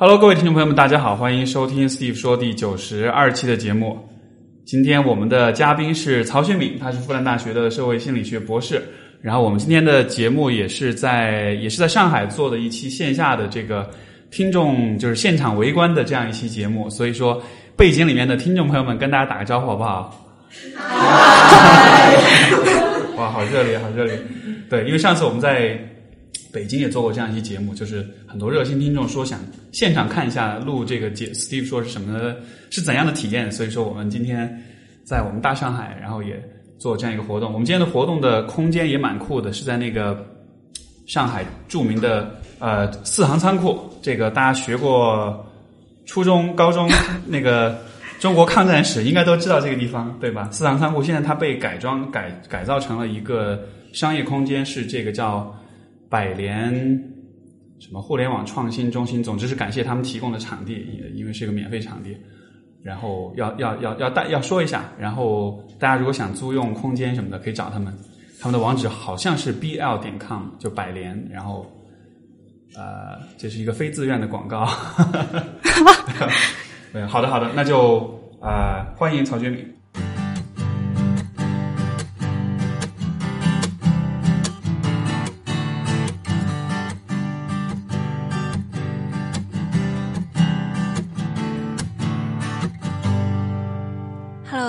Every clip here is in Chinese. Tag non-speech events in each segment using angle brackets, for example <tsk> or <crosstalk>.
Hello，各位听众朋友们，大家好，欢迎收听 Steve 说第九十二期的节目。今天我们的嘉宾是曹学敏，他是复旦大学的社会心理学博士。然后我们今天的节目也是在也是在上海做的一期线下的这个听众就是现场围观的这样一期节目，所以说背景里面的听众朋友们跟大家打个招呼好不好？<laughs> 哇，好热烈，好热烈！对，因为上次我们在北京也做过这样一期节目，就是很多热心听众说想现场看一下录这个节，Steve 说是什么是怎样的体验，所以说我们今天在我们大上海，然后也做这样一个活动。我们今天的活动的空间也蛮酷的，是在那个上海著名的呃四行仓库，这个大家学过初中、高中那个。中国抗战史应该都知道这个地方，对吧？四行仓库现在它被改装改改造成了一个商业空间，是这个叫百联什么互联网创新中心。总之是感谢他们提供的场地，因为是一个免费场地。然后要要要要大要说一下，然后大家如果想租用空间什么的，可以找他们。他们的网址好像是 bl 点 com，就百联。然后呃，这是一个非自愿的广告。对，好的，好的，那就啊，欢迎曹觉敏。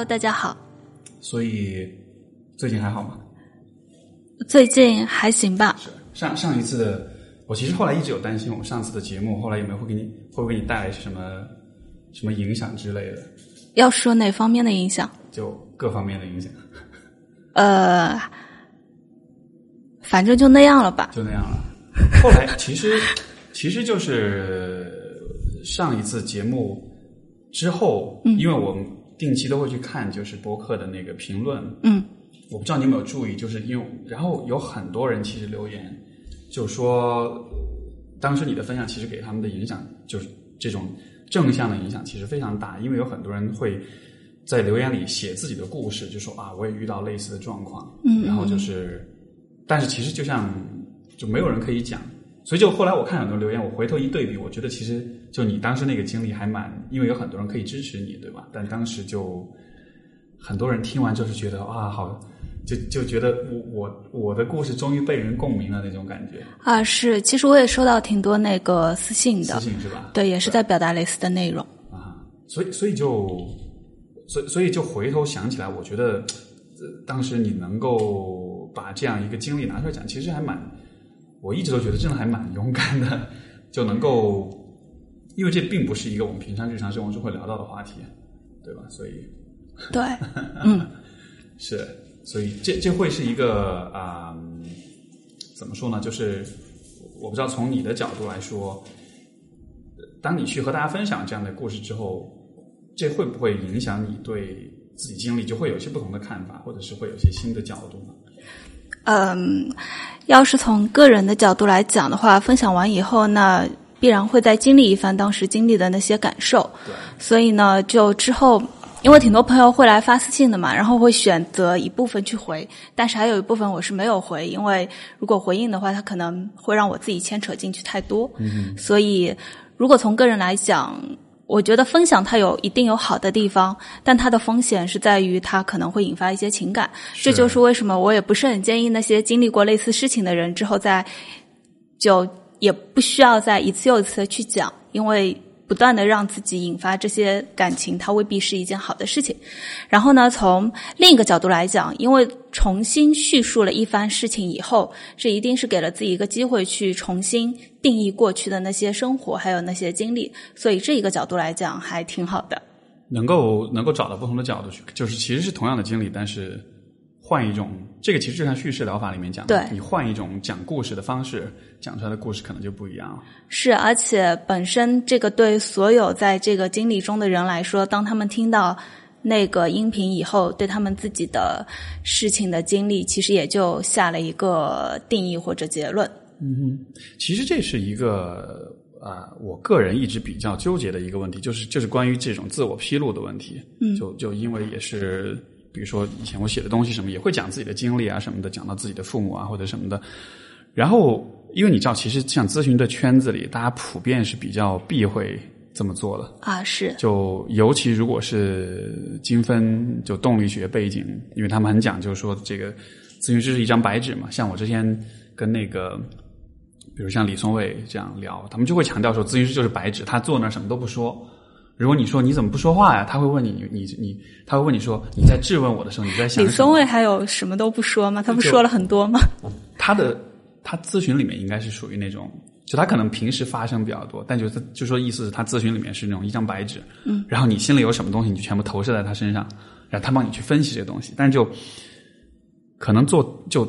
Hello，大家好。所以最近还好吗？最近还行吧。是上上一次的，我其实后来一直有担心，我们上次的节目后来有没有会给你会不会给你带来什么？什么影响之类的？要说哪方面的影响？就各方面的影响。呃，反正就那样了吧。就那样了。后来其实 <laughs> 其实就是上一次节目之后，因为我们定期都会去看，就是博客的那个评论。嗯。我不知道你有没有注意，就是因为然后有很多人其实留言，就说当时你的分享其实给他们的影响就是这种。正向的影响其实非常大，因为有很多人会在留言里写自己的故事，就说啊，我也遇到类似的状况，嗯，然后就是，但是其实就像就没有人可以讲，所以就后来我看很多留言，我回头一对比，我觉得其实就你当时那个经历还蛮，因为有很多人可以支持你，对吧？但当时就很多人听完就是觉得啊，好。就就觉得我我我的故事终于被人共鸣了那种感觉啊是，其实我也收到挺多那个私信的，私信是吧？对，也是在表达类似的内容啊，所以所以就所以所以就回头想起来，我觉得当时你能够把这样一个经历拿出来讲，其实还蛮，我一直都觉得真的还蛮勇敢的，就能够，因为这并不是一个我们平常日常生活中会聊到的话题，对吧？所以对，<laughs> 嗯，是。所以这这会是一个啊，怎么说呢？就是我不知道从你的角度来说，当你去和大家分享这样的故事之后，这会不会影响你对自己经历就会有一些不同的看法，或者是会有一些新的角度呢？嗯，要是从个人的角度来讲的话，分享完以后，那必然会再经历一番当时经历的那些感受。所以呢，就之后。因为挺多朋友会来发私信的嘛，然后会选择一部分去回，但是还有一部分我是没有回，因为如果回应的话，他可能会让我自己牵扯进去太多。嗯，所以如果从个人来讲，我觉得分享它有一定有好的地方，但它的风险是在于它可能会引发一些情感。这就是为什么我也不是很建议那些经历过类似事情的人之后再就也不需要再一次又一次的去讲，因为。不断的让自己引发这些感情，它未必是一件好的事情。然后呢，从另一个角度来讲，因为重新叙述了一番事情以后，这一定是给了自己一个机会去重新定义过去的那些生活，还有那些经历。所以这一个角度来讲，还挺好的。能够能够找到不同的角度去，就是其实是同样的经历，但是。换一种，这个其实就像叙事疗法里面讲的，你换一种讲故事的方式，讲出来的故事可能就不一样了。是，而且本身这个对所有在这个经历中的人来说，当他们听到那个音频以后，对他们自己的事情的经历，其实也就下了一个定义或者结论。嗯哼，其实这是一个啊，我个人一直比较纠结的一个问题，就是就是关于这种自我披露的问题。嗯，就就因为也是。比如说以前我写的东西什么也会讲自己的经历啊什么的，讲到自己的父母啊或者什么的。然后因为你知道，其实像咨询的圈子里，大家普遍是比较避讳这么做的。啊，是就尤其如果是精分就动力学背景，因为他们很讲究说这个咨询师是一张白纸嘛。像我之前跟那个，比如像李松蔚这样聊，他们就会强调说，咨询师就是白纸，他坐那儿什么都不说。如果你说你怎么不说话呀？他会问你，你你他会问你说你在质问我的时候，你在想？李松蔚还有什么都不说吗？他不说了很多吗？他的他咨询里面应该是属于那种，就他可能平时发声比较多，但就是就说意思是他咨询里面是那种一张白纸，嗯，然后你心里有什么东西，你就全部投射在他身上，然后他帮你去分析这东西。但是就可能做就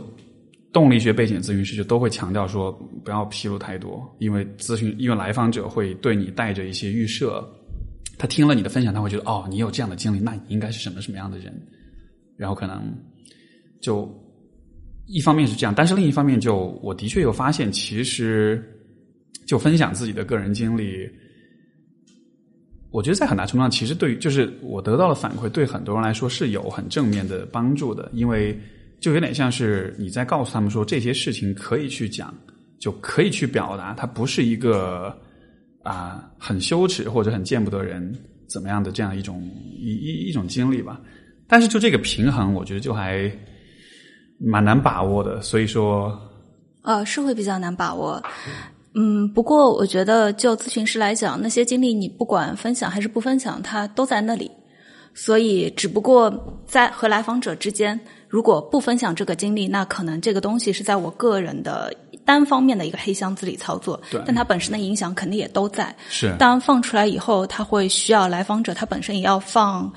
动力学背景咨询师就都会强调说不要披露太多，因为咨询因为来访者会对你带着一些预设。他听了你的分享，他会觉得哦，你有这样的经历，那你应该是什么什么样的人？然后可能就一方面是这样，但是另一方面，就我的确有发现，其实就分享自己的个人经历，我觉得在很大程度上，其实对于就是我得到的反馈，对很多人来说是有很正面的帮助的，因为就有点像是你在告诉他们说这些事情可以去讲，就可以去表达，它不是一个。啊，很羞耻或者很见不得人怎么样的这样一种一一一种经历吧。但是就这个平衡，我觉得就还蛮难把握的。所以说，呃，是会比较难把握。嗯，不过我觉得就咨询师来讲，那些经历你不管分享还是不分享，它都在那里。所以，只不过在和来访者之间，如果不分享这个经历，那可能这个东西是在我个人的。单方面的一个黑箱子里操作，但它本身的影响肯定也都在。是，当放出来以后，它会需要来访者，他本身也要放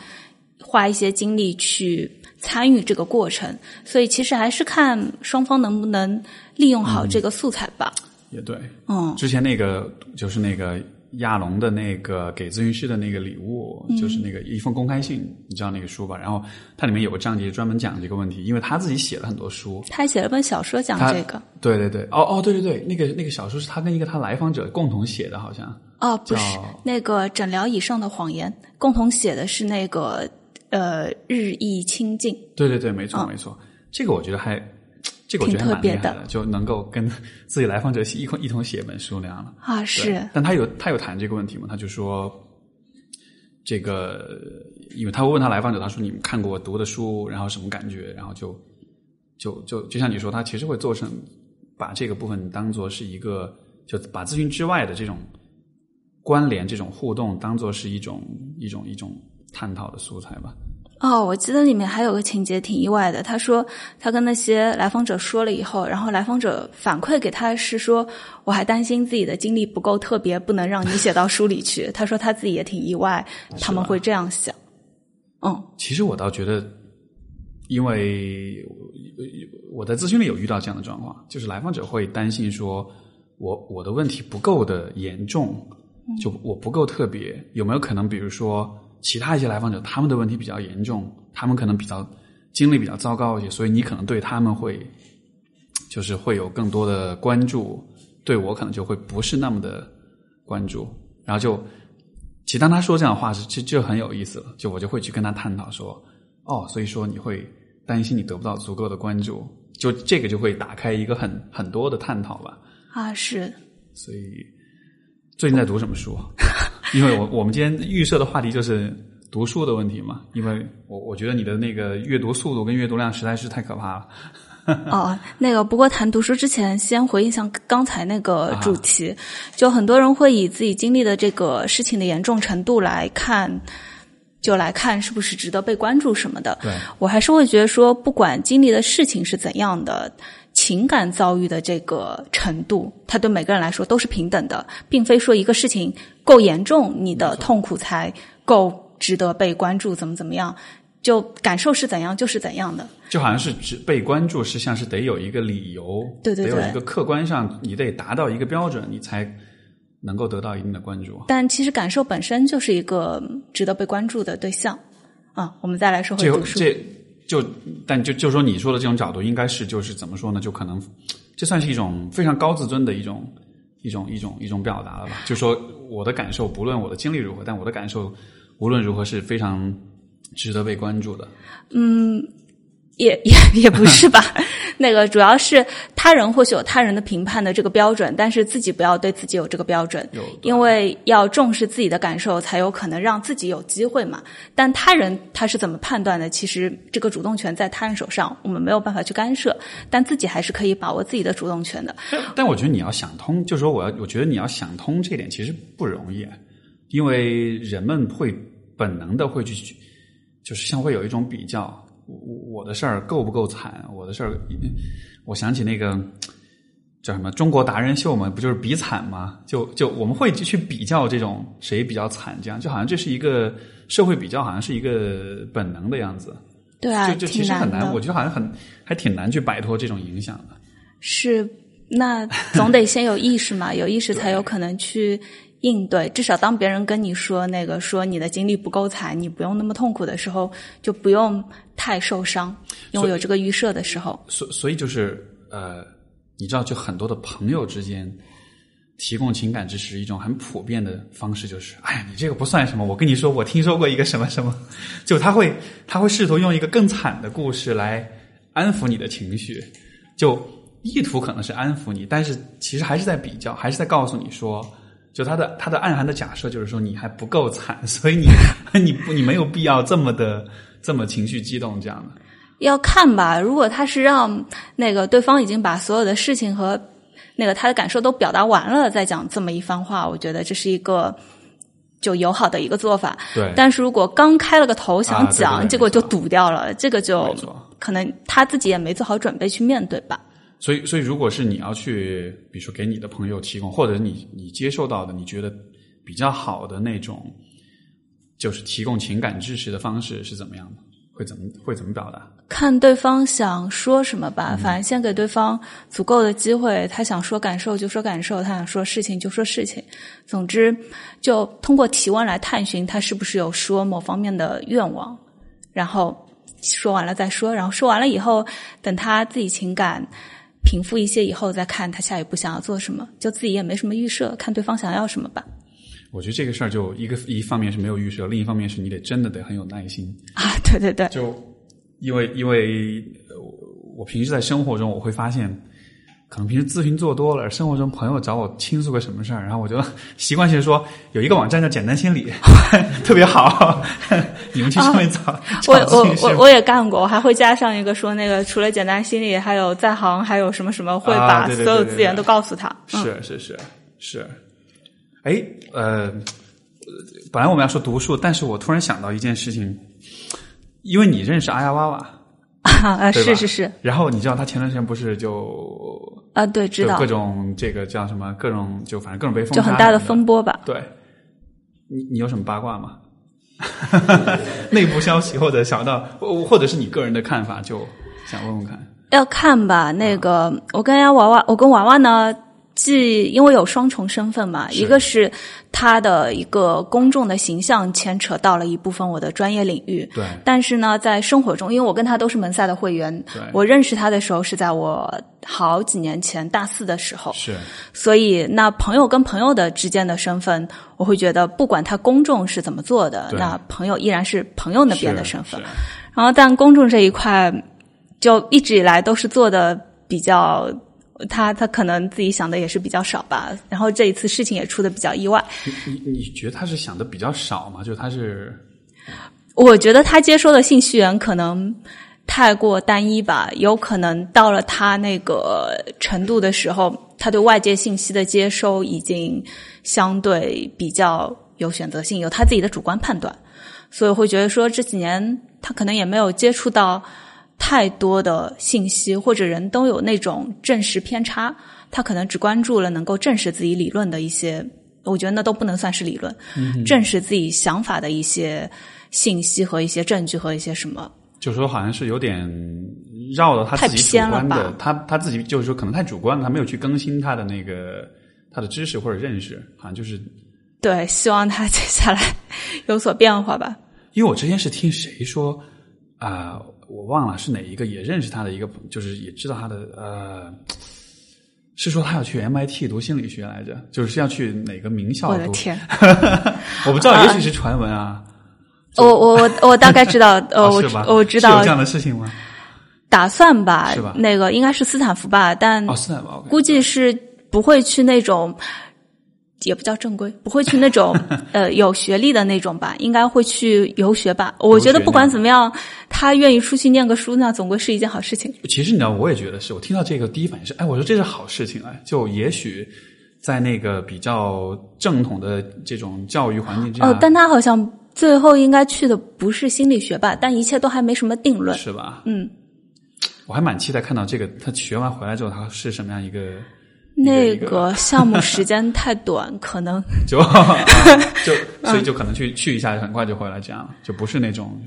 花一些精力去参与这个过程，所以其实还是看双方能不能利用好这个素材吧。也对，嗯，之前那个就是那个。亚龙的那个给咨询师的那个礼物，就是那个一封公开信，你知道那个书吧？然后它里面有个章节专门讲这个问题，因为他自己写了很多书，他还写了本小说讲这个。对对对，哦哦，对对对，那个那个小说是他跟一个他来访者共同写的，好像。哦，不是，那个诊疗以上的谎言共同写的是那个呃日益亲近。对对对，没错没错，这个我觉得还。这个我觉得蛮厉害的，就能够跟 <laughs> 自己来访者一同一同写本书那样了啊！是，但他有他有谈这个问题嘛？他就说，这个因为他会问他来访者，他说你们看过我读的书，然后什么感觉？然后就就就就像你说，他其实会做成把这个部分当做是一个，就把咨询之外的这种关联、这种互动当做是一种一种一种探讨的素材吧。哦，我记得里面还有个情节挺意外的。他说他跟那些来访者说了以后，然后来访者反馈给他是说，我还担心自己的经历不够特别，不能让你写到书里去。<laughs> 他说他自己也挺意外，他们会这样想。嗯，其实我倒觉得，因为我在咨询里有遇到这样的状况，就是来访者会担心说，我我的问题不够的严重，就我不够特别，有没有可能，比如说。其他一些来访者，他们的问题比较严重，他们可能比较经历比较糟糕一些，所以你可能对他们会就是会有更多的关注，对我可能就会不是那么的关注。然后就，其实当他说这样的话是，其实就很有意思了。就我就会去跟他探讨说，哦，所以说你会担心你得不到足够的关注，就这个就会打开一个很很多的探讨吧。啊，是。所以最近在读什么书？<laughs> 因为我我们今天预设的话题就是读书的问题嘛，因为我我觉得你的那个阅读速度跟阅读量实在是太可怕了。<laughs> 哦，那个不过谈读书之前，先回应一下刚才那个主题，就很多人会以自己经历的这个事情的严重程度来看，就来看是不是值得被关注什么的。对我还是会觉得说，不管经历的事情是怎样的。情感遭遇的这个程度，它对每个人来说都是平等的，并非说一个事情够严重，你的痛苦才够值得被关注，怎么怎么样，就感受是怎样就是怎样的。就好像是只被关注，实际上是得有一个理由，对对对，得有一个客观上你得达到一个标准，你才能够得到一定的关注。但其实感受本身就是一个值得被关注的对象啊。我们再来说回读书。就但就就说你说的这种角度，应该是就是怎么说呢？就可能这算是一种非常高自尊的一种一种一种一种表达了吧？就说我的感受，不论我的经历如何，但我的感受无论如何是非常值得被关注的。嗯，也也也不是吧。<laughs> 那个主要是他人或许有他人的评判的这个标准，但是自己不要对自己有这个标准，有因为要重视自己的感受，才有可能让自己有机会嘛。但他人他是怎么判断的？其实这个主动权在他人手上，我们没有办法去干涉，但自己还是可以把握自己的主动权的。但我觉得你要想通，就是说我要，我觉得你要想通这点其实不容易，因为人们会本能的会去，就是像会有一种比较。我我的事儿够不够惨？我的事儿，我想起那个叫什么中国达人秀嘛，不就是比惨吗？就就我们会去比较这种谁比较惨，这样就好像这是一个社会比较，好像是一个本能的样子。对啊，就就其实很难，我觉得好像很还挺难去摆脱这种影响的。是，那总得先有意识嘛，有意识才有可能去。应对，至少当别人跟你说那个说你的经历不够惨，你不用那么痛苦的时候，就不用太受伤，因为有这个预设的时候。所所以就是呃，你知道，就很多的朋友之间提供情感支持，一种很普遍的方式就是，哎呀，你这个不算什么，我跟你说，我听说过一个什么什么，就他会他会试图用一个更惨的故事来安抚你的情绪，就意图可能是安抚你，但是其实还是在比较，还是在告诉你说。就他的他的暗含的假设就是说你还不够惨，所以你 <laughs> 你不你没有必要这么的这么情绪激动这样的。要看吧，如果他是让那个对方已经把所有的事情和那个他的感受都表达完了再讲这么一番话，我觉得这是一个就友好的一个做法。对。但是如果刚开了个头想讲，结果就堵掉了，这个就可能他自己也没做好准备去面对吧。所以，所以，如果是你要去，比如说给你的朋友提供，或者你你接受到的，你觉得比较好的那种，就是提供情感支持的方式是怎么样的？会怎么会怎么表达？看对方想说什么吧，反正先给对方足够的机会，他想说感受就说感受，他想说事情就说事情。总之，就通过提问来探寻他是不是有说某方面的愿望，然后说完了再说，然后说完了以后，等他自己情感。平复一些以后再看他下一步想要做什么，就自己也没什么预设，看对方想要什么吧。我觉得这个事儿就一个一方面是没有预设，另一方面是你得真的得很有耐心啊！对对对，就因为因为我平时在生活中我会发现。可能平时咨询做多了，生活中朋友找我倾诉个什么事儿，然后我就 <laughs> 习惯性说有一个网站叫简单心理，<laughs> 特别好，<laughs> 你们去上面找。我我我我也干过，我还会加上一个说那个除了简单心理，还有在行，还有什么什么，会把所有资源都告诉他。是是是是，哎呃，本来我们要说读书，但是我突然想到一件事情，因为你认识阿呀娃娃。<laughs> 啊，是是是。然后你知道他前段时间不是就啊，对，知道各种这个叫什么，各种就反正各种被封，就很大的风波吧。对，你你有什么八卦吗？<laughs> 内部消息或者想到，或者是你个人的看法，就想问问看。要看吧，那个我跟丫娃娃，我跟娃娃呢。既因为有双重身份嘛，一个是他的一个公众的形象牵扯到了一部分我的专业领域，对。但是呢，在生活中，因为我跟他都是门赛的会员，对。我认识他的时候是在我好几年前大四的时候，是。所以，那朋友跟朋友的之间的身份，我会觉得不管他公众是怎么做的，那朋友依然是朋友那边的身份。然后，但公众这一块，就一直以来都是做的比较。他他可能自己想的也是比较少吧，然后这一次事情也出的比较意外。你你你觉得他是想的比较少吗？就他是？我觉得他接收的信息源可能太过单一吧，有可能到了他那个程度的时候，他对外界信息的接收已经相对比较有选择性，有他自己的主观判断，所以会觉得说这几年他可能也没有接触到。太多的信息或者人都有那种证实偏差，他可能只关注了能够证实自己理论的一些，我觉得那都不能算是理论，嗯证实自己想法的一些信息和一些证据和一些什么，就是说好像是有点绕了他自己主观的，他他自己就是说可能太主观了，他没有去更新他的那个他的知识或者认识，好像就是对，希望他接下来 <laughs> 有所变化吧。因为我之前是听谁说啊。我忘了是哪一个也认识他的一个，就是也知道他的呃，是说他要去 MIT 读心理学来着，就是要去哪个名校？我的天，<laughs> 我不知道，也许是传闻啊。我我我我大概知道，<laughs> 呃，我我知道有这样的事情吗？打算吧是吧，那个应该是斯坦福吧，但哦，斯坦福估计是不会去那种，也不叫正规，不会去那种 <laughs> 呃有学历的那种吧，应该会去游学吧。我觉得不管怎么样，他愿意出去念个书，那总归是一件好事情。其实你知道，我也觉得是我听到这个第一反应是，哎，我说这是好事情啊，就也许在那个比较正统的这种教育环境之下，哦，但他好像最后应该去的不是心理学吧，但一切都还没什么定论。是吧？嗯，我还蛮期待看到这个他学完回来之后，他是什么样一个那个个。<laughs> 项目时间太短，可能。<laughs> 就、啊、就嗯 <laughs> 所以就可能去去一下，很快就回来，这样就不是那种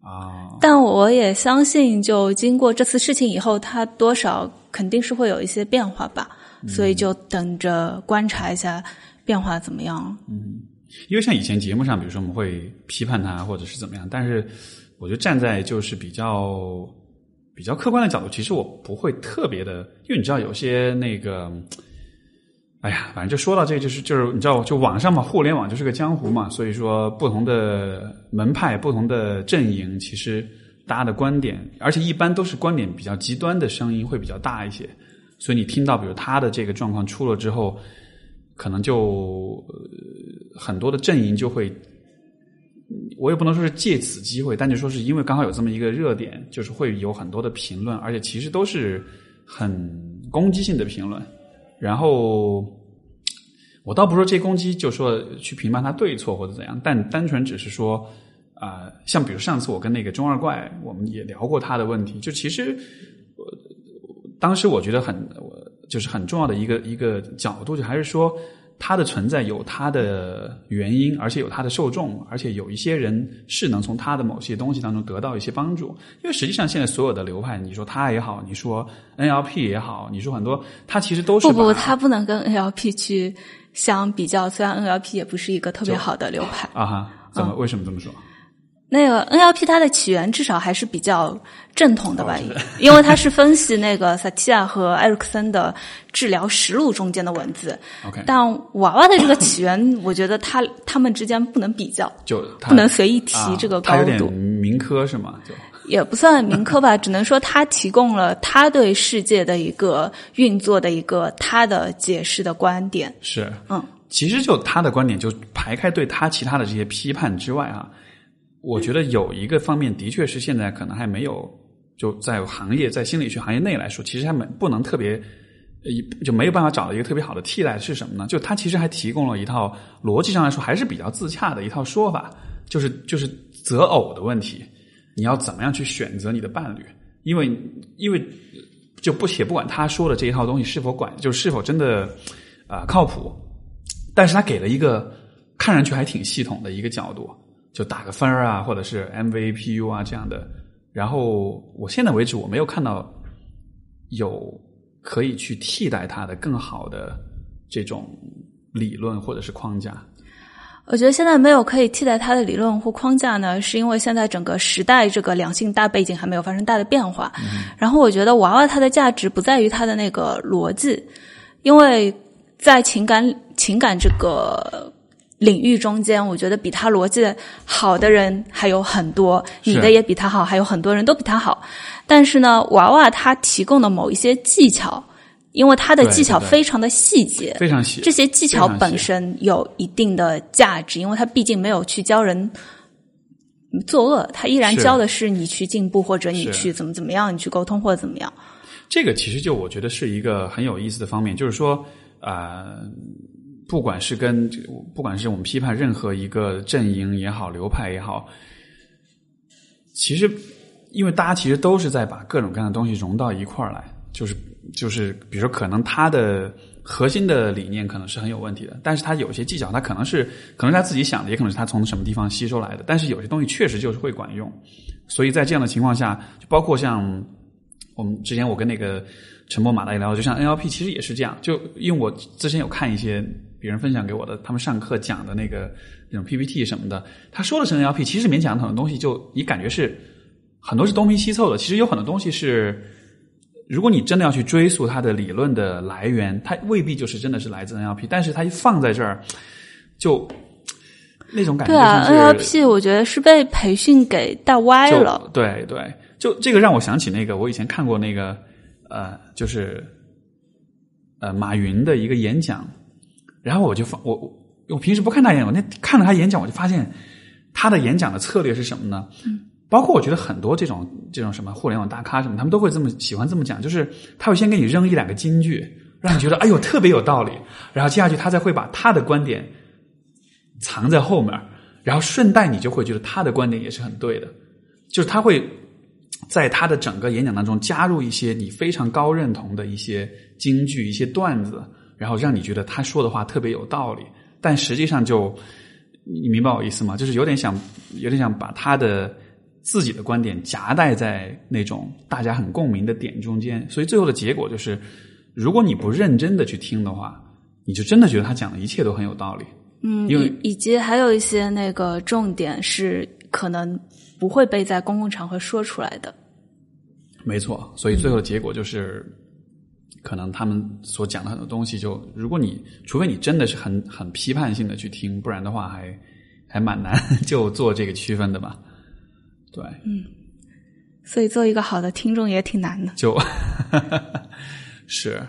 啊，但我也相信，就经过这次事情以后，他多少肯定是会有一些变化吧，所以就等着观察一下变化怎么样。嗯因为像以前节目上，比如说我们会批判他或者是怎么样，但是我觉得站在就是比较比较客观的角度，其实我不会特别的，因为你知道有些那个。哎呀，反正就说到这个，就是就是你知道，就网上嘛，互联网就是个江湖嘛，所以说不同的门派、不同的阵营，其实大家的观点，而且一般都是观点比较极端的声音会比较大一些，所以你听到比如他的这个状况出了之后，可能就、呃、很多的阵营就会，我也不能说是借此机会，但就说是因为刚好有这么一个热点，就是会有很多的评论，而且其实都是很攻击性的评论。然后，我倒不说这攻击就说去评判他对错或者怎样，但单纯只是说，啊、像比如上次我跟那个中二怪，我们也聊过他的问题，就其实，我当时我觉得很，我就是很重要的一个一个角度，就还是说他的存在有它的原因，而且有它的受众，而且有一些人是能从它的某些东西当中得到一些帮助。因为实际上现在所有的流派，你说它也好，你说 NLP 也好，你说很多，它其实都是不不，把他不能跟 NLP 去相比较。虽然 NLP 也不是一个特别好的流派，啊哈，怎么、为什么这么说？那个 NLP 它的起源至少还是比较正统的吧，哦 <laughs> 因为它是分析那个萨提亚和艾瑞克森的治疗实录中间的文字。<laughs> OK 但娃娃的这个起源，我觉得他他们之间不能比较，就不能随意提啊这个他有点高度，民科是吗？就也不算民科吧，只能说他提供了他对世界的一个运作的一个他的解释的观点。是，嗯，其实就他的观点，就排开对他其他的这些批判之外啊，我觉得有一个方面的确是现在可能还没有，就在行业在心理学行业内来说，其实还没不能特别。就没有办法找到一个特别好的替代是什么呢？就他其实还提供了一套逻辑上来说还是比较自洽的一套说法，就是就是择偶的问题，你要怎么样去选择你的伴侣？因为因为就不且不管他说的这一套东西是否管，就是否真的啊、靠谱，但是他给了一个看上去还挺系统的一个角度，就打个分儿啊，或者是 MVPU 啊这样的。然后我现在为止我没有看到有可以去替代它的更好的这种理论或者是框架。我觉得现在没有可以替代它的理论或框架呢，是因为现在整个时代这个两性大背景还没有发生大的变化。然后我觉得娃娃它的价值不在于它的那个逻辑，因为在情感情感这个领域中间，我觉得比他逻辑好的人还有很多，你的也比他好，还有很多人都比他好。但是呢，娃娃他提供的某一些技巧，因为他的技巧非常的细节，非常细，这些技巧本身有一定的价值，因为他毕竟没有去教人作恶，他依然教的是你去进步，或者你去怎么怎么样，你去沟通或者怎么样。这个其实就我觉得是一个很有意思的方面，就是说，呃，不管是跟不管是我们批判任何一个阵营也好，流派也好，其实因为大家其实都是在把各种各样的东西融到一块儿来，就是就是，比如说可能他的核心的理念可能是很有问题的，但是他有些技巧，他可能是可能他自己想的，也可能是他从什么地方吸收来的，但是有些东西确实就是会管用，所以在这样的情况下，就包括像。我们之前我跟那个陈默马大爷聊，就像 NLP 其实也是这样，就因为我之前有看一些别人分享给我的，他们上课讲的那个那种 PPT 什么的，他说的是 NLP，其实里面讲的很多东西就你感觉是很多是东拼西凑的，其实有很多东西是，如果你真的要去追溯它的理论的来源，它未必就是真的是来自 NLP，但是它一放在这儿，就那种感觉对啊，NLP 我觉得是被培训给带歪了。对对，就这个让我想起那个我以前看过那个呃，就是呃马云的一个演讲，然后我就发我我我平时不看他演讲，我那看了他演讲，我就发现他的演讲的策略是什么呢？嗯，包括我觉得很多这种这种什么互联网大咖什么，他们都会这么喜欢这么讲，就是他会先给你扔一两个金句，让你觉得哎呦特别有道理，然后接下去他再会把他的观点藏在后面，然后顺带你就会觉得他的观点也是很对的，就是他会在他的整个演讲当中加入一些你非常高认同的一些金句、一些段子，然后让你觉得他说的话特别有道理，但实际上就你明白我意思吗？就是有点想有点想把他的自己的观点夹带在那种大家很共鸣的点中间，所以最后的结果就是，如果你不认真的去听的话，你就真的觉得他讲的一切都很有道理。嗯，因为以以及还有一些那个重点是可能不会被在公共场合说出来的。没错，所以最后的结果就是，可能他们所讲的很多东西就，如果你除非你真的是很很批判性的去听，不然的话还还蛮难 <laughs> 就做这个区分的吧。对，嗯所以做一个好的听众也挺难的。就，<laughs> 是，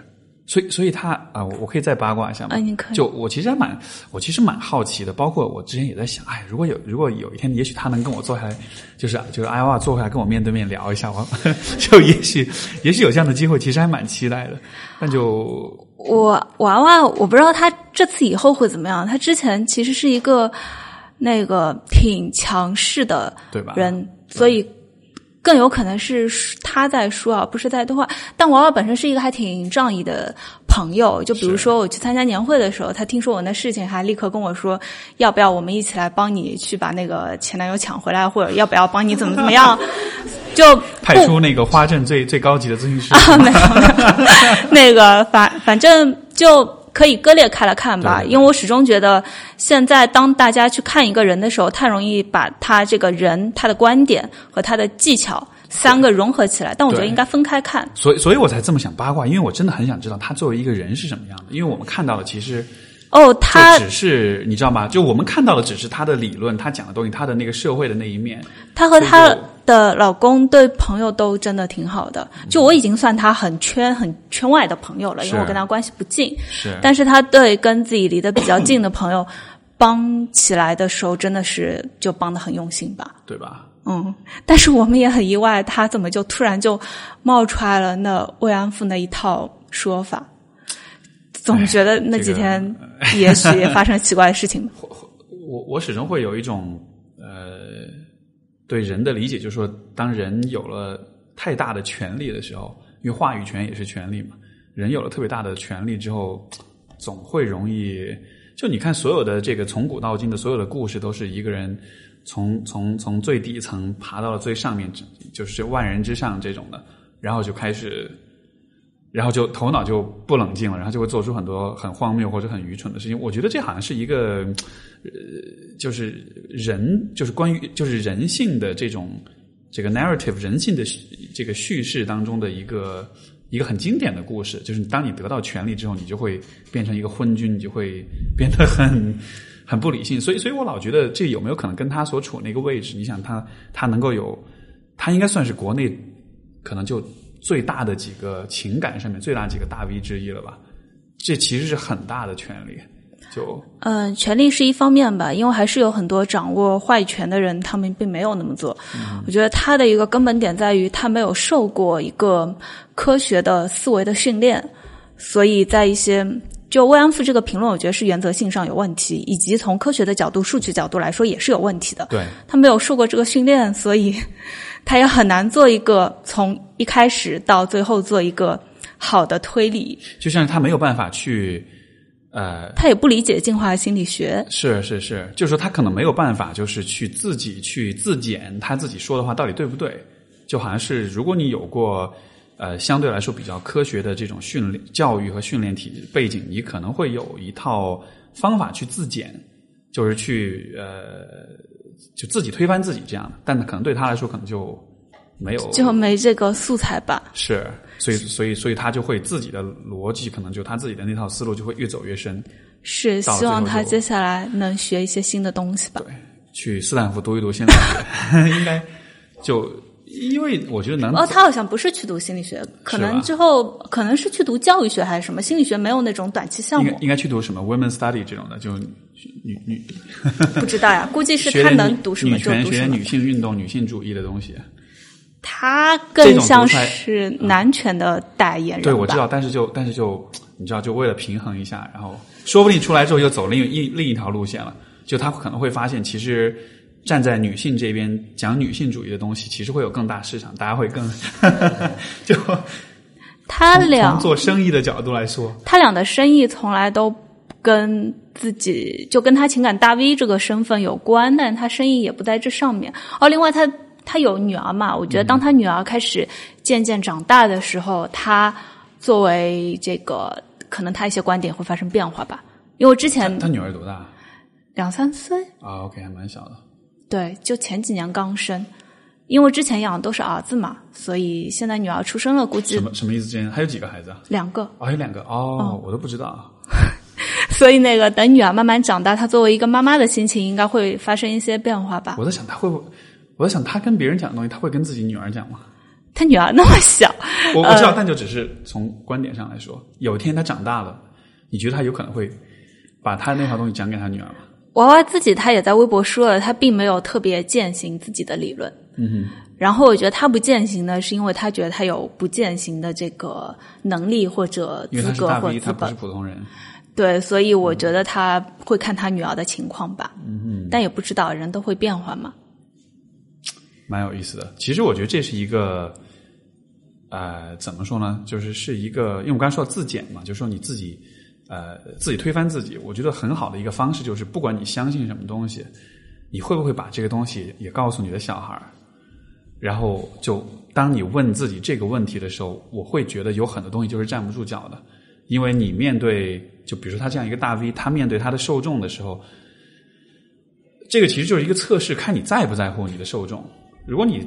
所以所以他啊、我我可以再八卦一下吗？啊你可以就我其实还蛮，我其实蛮好奇的，包括我之前也在想，哎，如果有如果有一天，也许他能跟我坐下来，就是就是艾娃坐下来跟我面对面聊一下，我 <laughs> 就也许也许有这样的机会，其实还蛮期待的。那就我娃娃，我不知道他这次以后会怎么样。他之前其实是一个那个挺强势的对吧？人，所以更有可能是他在说，啊不是在对话。但娃娃本身是一个还挺仗义的朋友，就比如说我去参加年会的时候，他听说我那事情，还立刻跟我说，要不要我们一起来帮你去把那个前男友抢回来，或者要不要帮你怎么怎么样，<laughs> 就派出那个花镇最最高级的咨询师，<laughs> 啊，没有没有，<laughs> 那个反反正就可以割裂开来看吧，因为我始终觉得，现在当大家去看一个人的时候，太容易把他这个人、他的观点和他的技巧三个融合起来，但我觉得应该分开看。所以所以我才这么想八卦，因为我真的很想知道他作为一个人是什么样的，因为我们看到的其实。哦，他只是你知道吗？就我们看到的只是他的理论，他讲的东西，他的那个社会的那一面。他和她所以就的老公对朋友都真的挺好的，就我已经算他很圈很圈外的朋友了，因为我跟他关系不近。是，但是他对跟自己离得比较近的朋友帮起来的时候，真的是就帮的很用心吧。对吧？嗯，但是我们也很意外，他怎么就突然就冒出来了那慰安妇那一套说法？<laughs> 总觉得那几天也许也发生奇怪的事情吧。<laughs> 我我始终会有一种呃对人的理解，就是说，当人有了太大的权利的时候，因为话语权也是权利嘛，人有了特别大的权利之后，总会容易就你看所有的这个从古到今的所有的故事，都是一个人从从从最底层爬到了最上面，就是万人之上这种的，然后就开始。然后就头脑就不冷静了，然后就会做出很多很荒谬或者很愚蠢的事情。我觉得这好像是一个，呃，就是人，就是关于就是人性的这种这个 narrative 人性的这个叙事当中的一个一个很经典的故事。就是当你得到权力之后，你就会变成一个昏君，你就会 <laughs> 变得很很不理性。所以，所以我老觉得这有没有可能跟他所处那个位置？你想他他能够有，他应该算是国内可能就。最大的几个情感上面最大几个大 V 之一了吧？这其实是很大的权利。就嗯，权力是一方面吧，因为还是有很多掌握话语权的人，他们并没有那么做。嗯、我觉得他的一个根本点在于他没有受过一个科学的思维的训练，所以在一些就慰安妇这个评论，我觉得是原则性上有问题，以及从科学的角度、数据角度来说也是有问题的。对他没有受过这个训练，所以他也很难做一个从一开始到最后做一个好的推理。就像他没有办法去，呃，他也不理解进化心理学。是是是，就是说他可能没有办法，就是去自己去自检他自己说的话到底对不对。就好像是如果你有过呃相对来说比较科学的这种训练教育和训练体背景，你可能会有一套方法去自检，就是去呃。就自己推翻自己这样的，但可能对他来说可能就没有，就没这个素材吧。是，所以所以所以他就会自己的逻辑，可能就他自己的那套思路就会越走越深。是，希望他接下来能学一些新的东西吧。对，去斯坦福读一读心理学，<laughs> 应该就因为我觉得男哦，他好像不是去读心理学，可能之后可能是去读教育学还是什么，心理学没有那种短期项目，应该去读什么 women study 这种的，就女女 <laughs> 不知道呀，估计是他能读什么女权、就读什么学女。性运动、女性主义的东西。他更像是男权的代言人吧。对，我知道，但是就但是就你知道，就为了平衡一下，然后说不定出来之后又走另一另一条路线了。就他可能会发现，其实站在女性这边讲女性主义的东西，其实会有更大市场，大家会更就 <laughs> 从他俩从做生意的角度来说，他俩的生意从来都跟自己就跟他情感大 V 这个身份有关，但他生意也不在这上面。哦，另外他他有女儿嘛？我觉得当他女儿开始渐渐长大的时候，他作为这个可能他一些观点会发生变化吧。因为我之前他女儿多大两三岁，啊？OK，还蛮小的。对，就前几年刚生。因为之前养的都是儿子嘛，所以现在女儿出生了，估计什么什么意思？之前还有几个孩子啊？两个。哦，还有两个哦，我都不知道。<laughs> 所以那个等女儿慢慢长大，她作为一个妈妈的心情应该会发生一些变化吧。我在想她会不会，我在想她跟别人讲的东西，她会跟自己女儿讲吗？她女儿那么小，<laughs> 我我知道，但就只是从观点上来说，有一天她长大了，你觉得她有可能会把她那套东西讲给她女儿吗？娃娃自己他也在微博说了，他并没有特别践行自己的理论。嗯哼然后我觉得他不践行呢，是因为他觉得他有不践行的这个能力或者资格或他不是本。普通人。对，所以我觉得他会看他女儿的情况吧。嗯但也不知道人都会变化嘛。蛮有意思的。其实我觉得这是一个，呃，怎么说呢？就是是一个，因为我刚才说到自检嘛，就是说你自己，呃，自己推翻自己。我觉得很好的一个方式就是，不管你相信什么东西，你会不会把这个东西也告诉你的小孩儿？然后就当你问自己这个问题的时候，我会觉得有很多东西就是站不住脚的，因为你面对，就比如说他这样一个大 V，他面对他的受众的时候，这个其实就是一个测试，看你在不在乎你的受众。如果你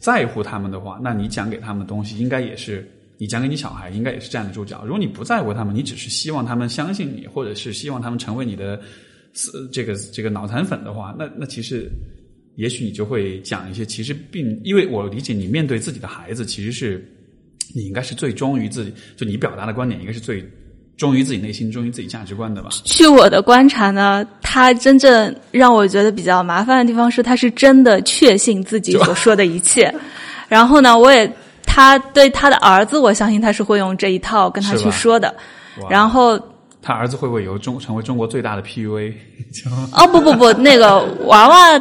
在乎他们的话，那你讲给他们的东西应该也是你讲给你小孩，应该也是站得住脚。如果你不在乎他们，你只是希望他们相信你，或者是希望他们成为你的呃这个这个脑残粉的话，那那其实也许你就会讲一些其实并因为我理解你面对自己的孩子，其实是你应该是最忠于自己，就你表达的观点应该是最忠于自己内心、忠于自己价值观的吧？据我的观察呢，他真正让我觉得比较麻烦的地方是，他是真的确信自己所说的一切。然后呢，我也他对他的儿子，我相信他是会用这一套跟他去说的。然后他儿子会不会有中成为中国最大的 PUA？<laughs> 哦不不不，那个娃娃，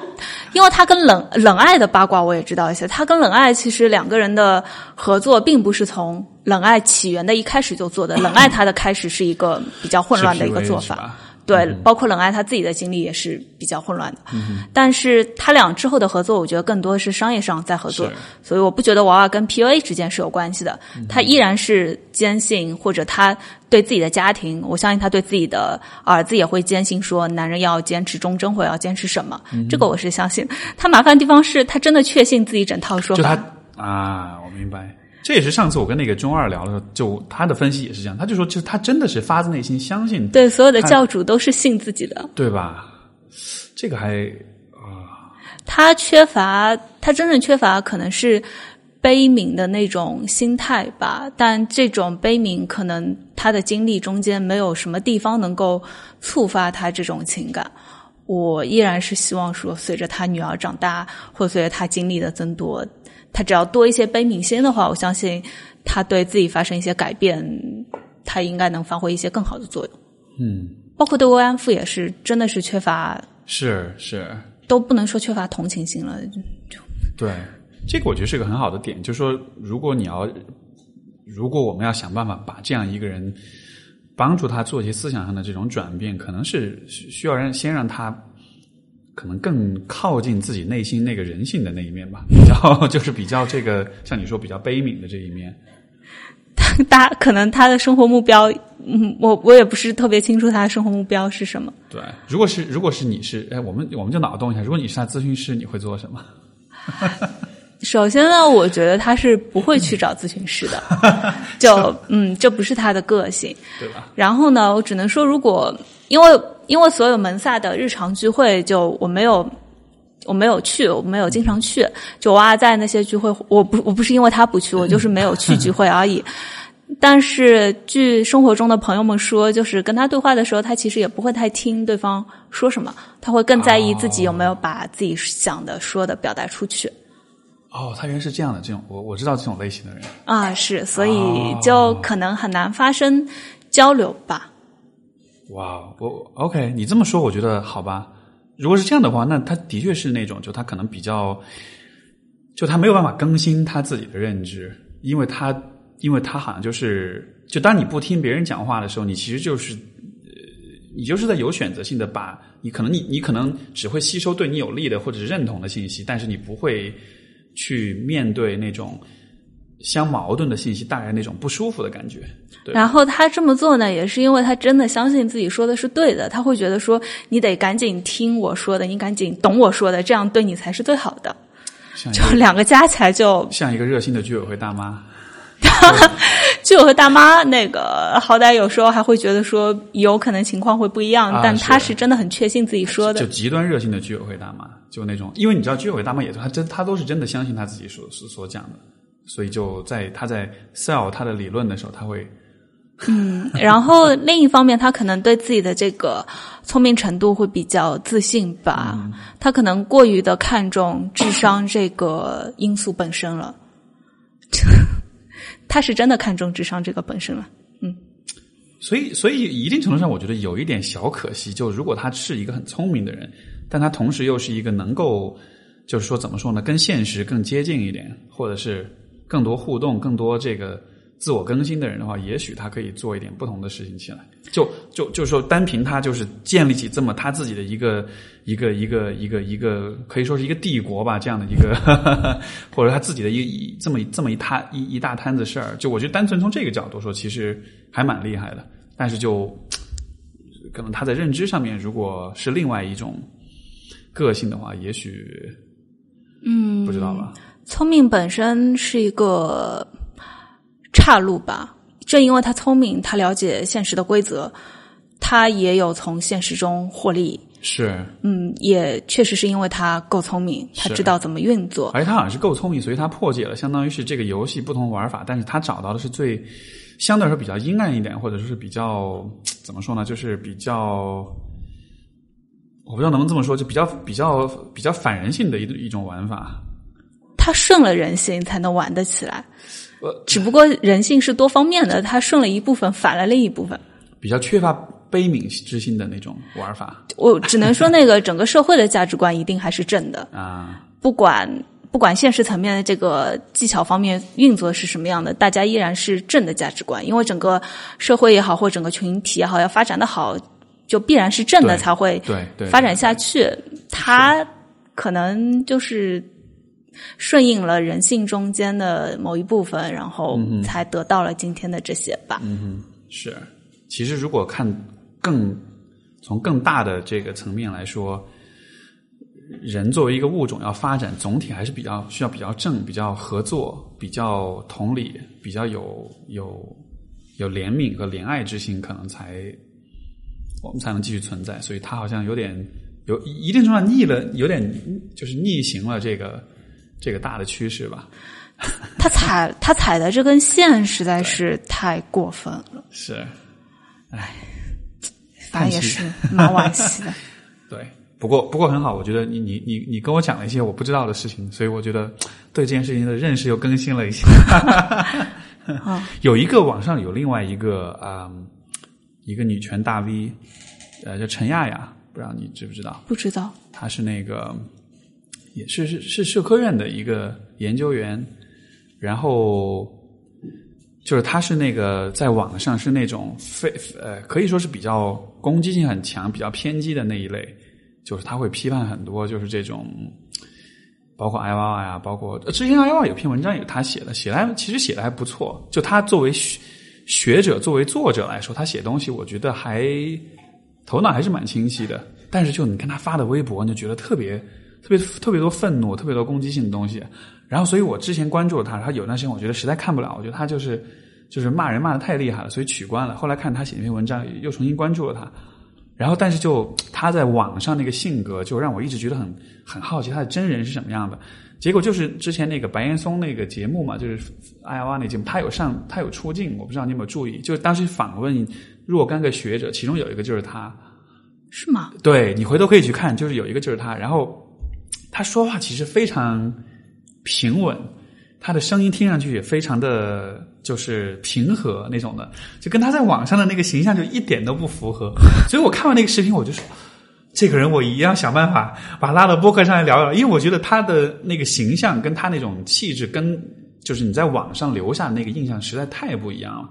因为他跟冷冷爱的八卦我也知道一些。他跟冷爱其实两个人的合作，并不是从冷爱起源的一开始就做的。冷爱他的开始是一个比较混乱的一个做法。对，包括冷爱他自己的经历也是比较混乱的。但是他俩之后的合作，我觉得更多是商业上在合作，所以我不觉得娃娃跟 PUA 之间是有关系的。他依然是坚信，或者他对自己的家庭，我相信他对自己的儿子也会坚信说，男人要坚持忠贞，或者要坚持什么，这个我是相信。他麻烦的地方是他真的确信自己整套说就法。他啊，我明白。这也是上次我跟那个中二聊的时候，就他的分析也是这样，他就说，就他真的是发自内心相信，对所有的教主都是信自己的。对吧？这个还啊他缺乏，他真正缺乏可能是悲悯的那种心态吧。但这种悲悯，可能他的经历中间没有什么地方能够触发他这种情感。我依然是希望说，随着他女儿长大，或随着他经历的增多，他只要多一些悲悯心的话，我相信他对自己发生一些改变，他应该能发挥一些更好的作用。嗯，包括对慰安妇也是，真的是缺乏，是是，都不能说缺乏同情心了。对，这个我觉得是个很好的点，就是说，如果你要，如果我们要想办法把这样一个人帮助他做一些思想上的这种转变，可能是需需要让先让他可能更靠近自己内心那个人性的那一面吧，<laughs> 比较就是比较这个像你说比较悲悯的这一面。<laughs> 大可能他的生活目标，嗯，我我也不是特别清楚他的生活目标是什么。对，如果是如果是你是哎，我们我们就脑洞一下，如果你是他咨询师，你会做什么？<laughs> 首先呢，我觉得他是不会去找咨询师的，就嗯，这不是他的个性。对吧？然后呢，我只能说，如果因为因为所有门萨的日常聚会，就我没有，我没有去，我没有经常去。就娃娃在那些聚会，我不我不是因为他不去，我就是没有去聚会而已。但是据生活中的朋友们说，就是跟他对话的时候，他其实也不会太听对方说什么，他会更在意自己有没有把自己想的说的表达出去。哦，他原来是这样的，这种我我知道这种类型的人啊，是，所以就可能很难发生交流吧。哇，我 OK，你这么说，我觉得好吧。如果是这样的话，那他的确是那种，就他可能比较，就他没有办法更新他自己的认知，因为他，因为他好像就是，就当你不听别人讲话的时候，你其实就是，呃，你就是在有选择性的把，你可能你你可能只会吸收对你有利的或者是认同的信息，但是你不会去面对那种。相矛盾的信息带来那种不舒服的感觉。然后他这么做呢，也是因为他真的相信自己说的是对的。他会觉得说，你得赶紧听我说的，你赶紧懂我说的，这样对你才是最好的。就两个加起来，就像一个热心的居委会大妈。<laughs> 居委会大妈那个，好歹有时候还会觉得说，有可能情况会不一样，但他是真的很确信自己说的。就极端热心的居委会大妈，就那种，因为你知道，居委会大妈也是，他真他都是真的相信他自己所所所讲的。所以就在他在 sell 他的理论的时候，他会，嗯，然后另一方面，他可能对自己的这个聪明程度会比较自信吧，他可能过于的看重智商这个因素本身了，<laughs> 他是真的看重智商这个本身了，嗯，所以所以一定程度上，我觉得有一点小可惜，就如果他是一个很聪明的人，但他同时又是一个能够，就是说怎么说呢，跟现实更接近一点，或者是。更多互动、更多这个自我更新的人的话，也许他可以做一点不同的事情起来。就就就是说，单凭他就是建立起这么他自己的一个一个一个一个一个可以说是一个帝国吧，这样的一个 <laughs> 或者他自己的一这么这么一摊一一大摊子事儿。就我觉得，单纯从这个角度说，其实还蛮厉害的。但是就 <tsk> 可能他在认知上面，如果是另外一种个性的话，也许嗯，不知道吧。聪明本身是一个岔路吧，正因为他聪明，他了解现实的规则，他也有从现实中获利。是，嗯，也确实是因为他够聪明，他知道怎么运作。而且他好像是够聪明，所以他破解了相当于是这个游戏不同玩法，但是他找到的是最相对来说比较阴暗一点，或者说是比较怎么说呢，就是比较我不知道能不能这么说，就比较比较比较反人性的一一种玩法。他顺了人性才能玩得起来，只不过人性是多方面的，他顺了一部分，反了另一部分。比较缺乏悲悯之心的那种玩法。我只能说，那个整个社会的价值观一定还是正的啊。不管不管现实层面的这个技巧方面运作是什么样的，大家依然是正的价值观。因为整个社会也好，或整个群体也好，要发展的好，就必然是正的才会对发展下去。他可能就是。顺应了人性中间的某一部分，然后才得到了今天的这些吧。嗯哼，是。其实如果看更从更大的这个层面来说，人作为一个物种要发展，总体还是比较需要比较正、比较合作、比较同理、比较有有有怜悯和怜爱之心，可能才我们才能继续存在。所以，他好像有点有一定程度上逆了，有点就是逆行了这个。这个大的趋势吧，<laughs> 他踩他踩的这根线实在是太过分了。是，唉，他也是蛮惋惜的。<laughs> 对，不过不过很好，我觉得你你你你跟我讲了一些我不知道的事情，所以我觉得对这件事情的认识又更新了一些。<laughs> 有一个网上有另外一个啊，一个女权大 V，呃，叫陈亚亚，不知道你知不知道？不知道，她是那个。也是是是社科院的一个研究员，然后就是他是那个在网上是那种非呃可以说是比较攻击性很强、比较偏激的那一类，就是他会批判很多，就是这种包括 I Y 呀，包括之前 I Y 有篇文章也是他写的，写的其实写的还不错。就他作为学者、作为作者来说，他写东西我觉得还头脑还是蛮清晰的。但是就你看他发的微博，你就觉得特别。特别特别多愤怒，特别多攻击性的东西，然后，所以我之前关注了他，他有段时间我觉得实在看不了，我觉得他就是就是骂人骂的太厉害了，所以取关了。后来看他写那篇文章，又重新关注了他，然后但是就他在网上那个性格，就让我一直觉得很很好奇他的真人是什么样的。结果就是之前那个白岩松那个节目嘛，就是艾娃那节目，他有上他有出镜，我不知道你有没有注意，就是当时访问若干个学者，其中有一个就是他。是吗？对你回头可以去看，就是有一个就是他，然后他说话其实非常平稳，他的声音听上去也非常的就是平和那种的，就跟他在网上的那个形象就一点都不符合。所以我看完那个视频，我就说，这个人我一定要想办法把他拉到播客上来聊聊，因为我觉得他的那个形象跟他那种气质，跟就是你在网上留下的那个印象实在太不一样了。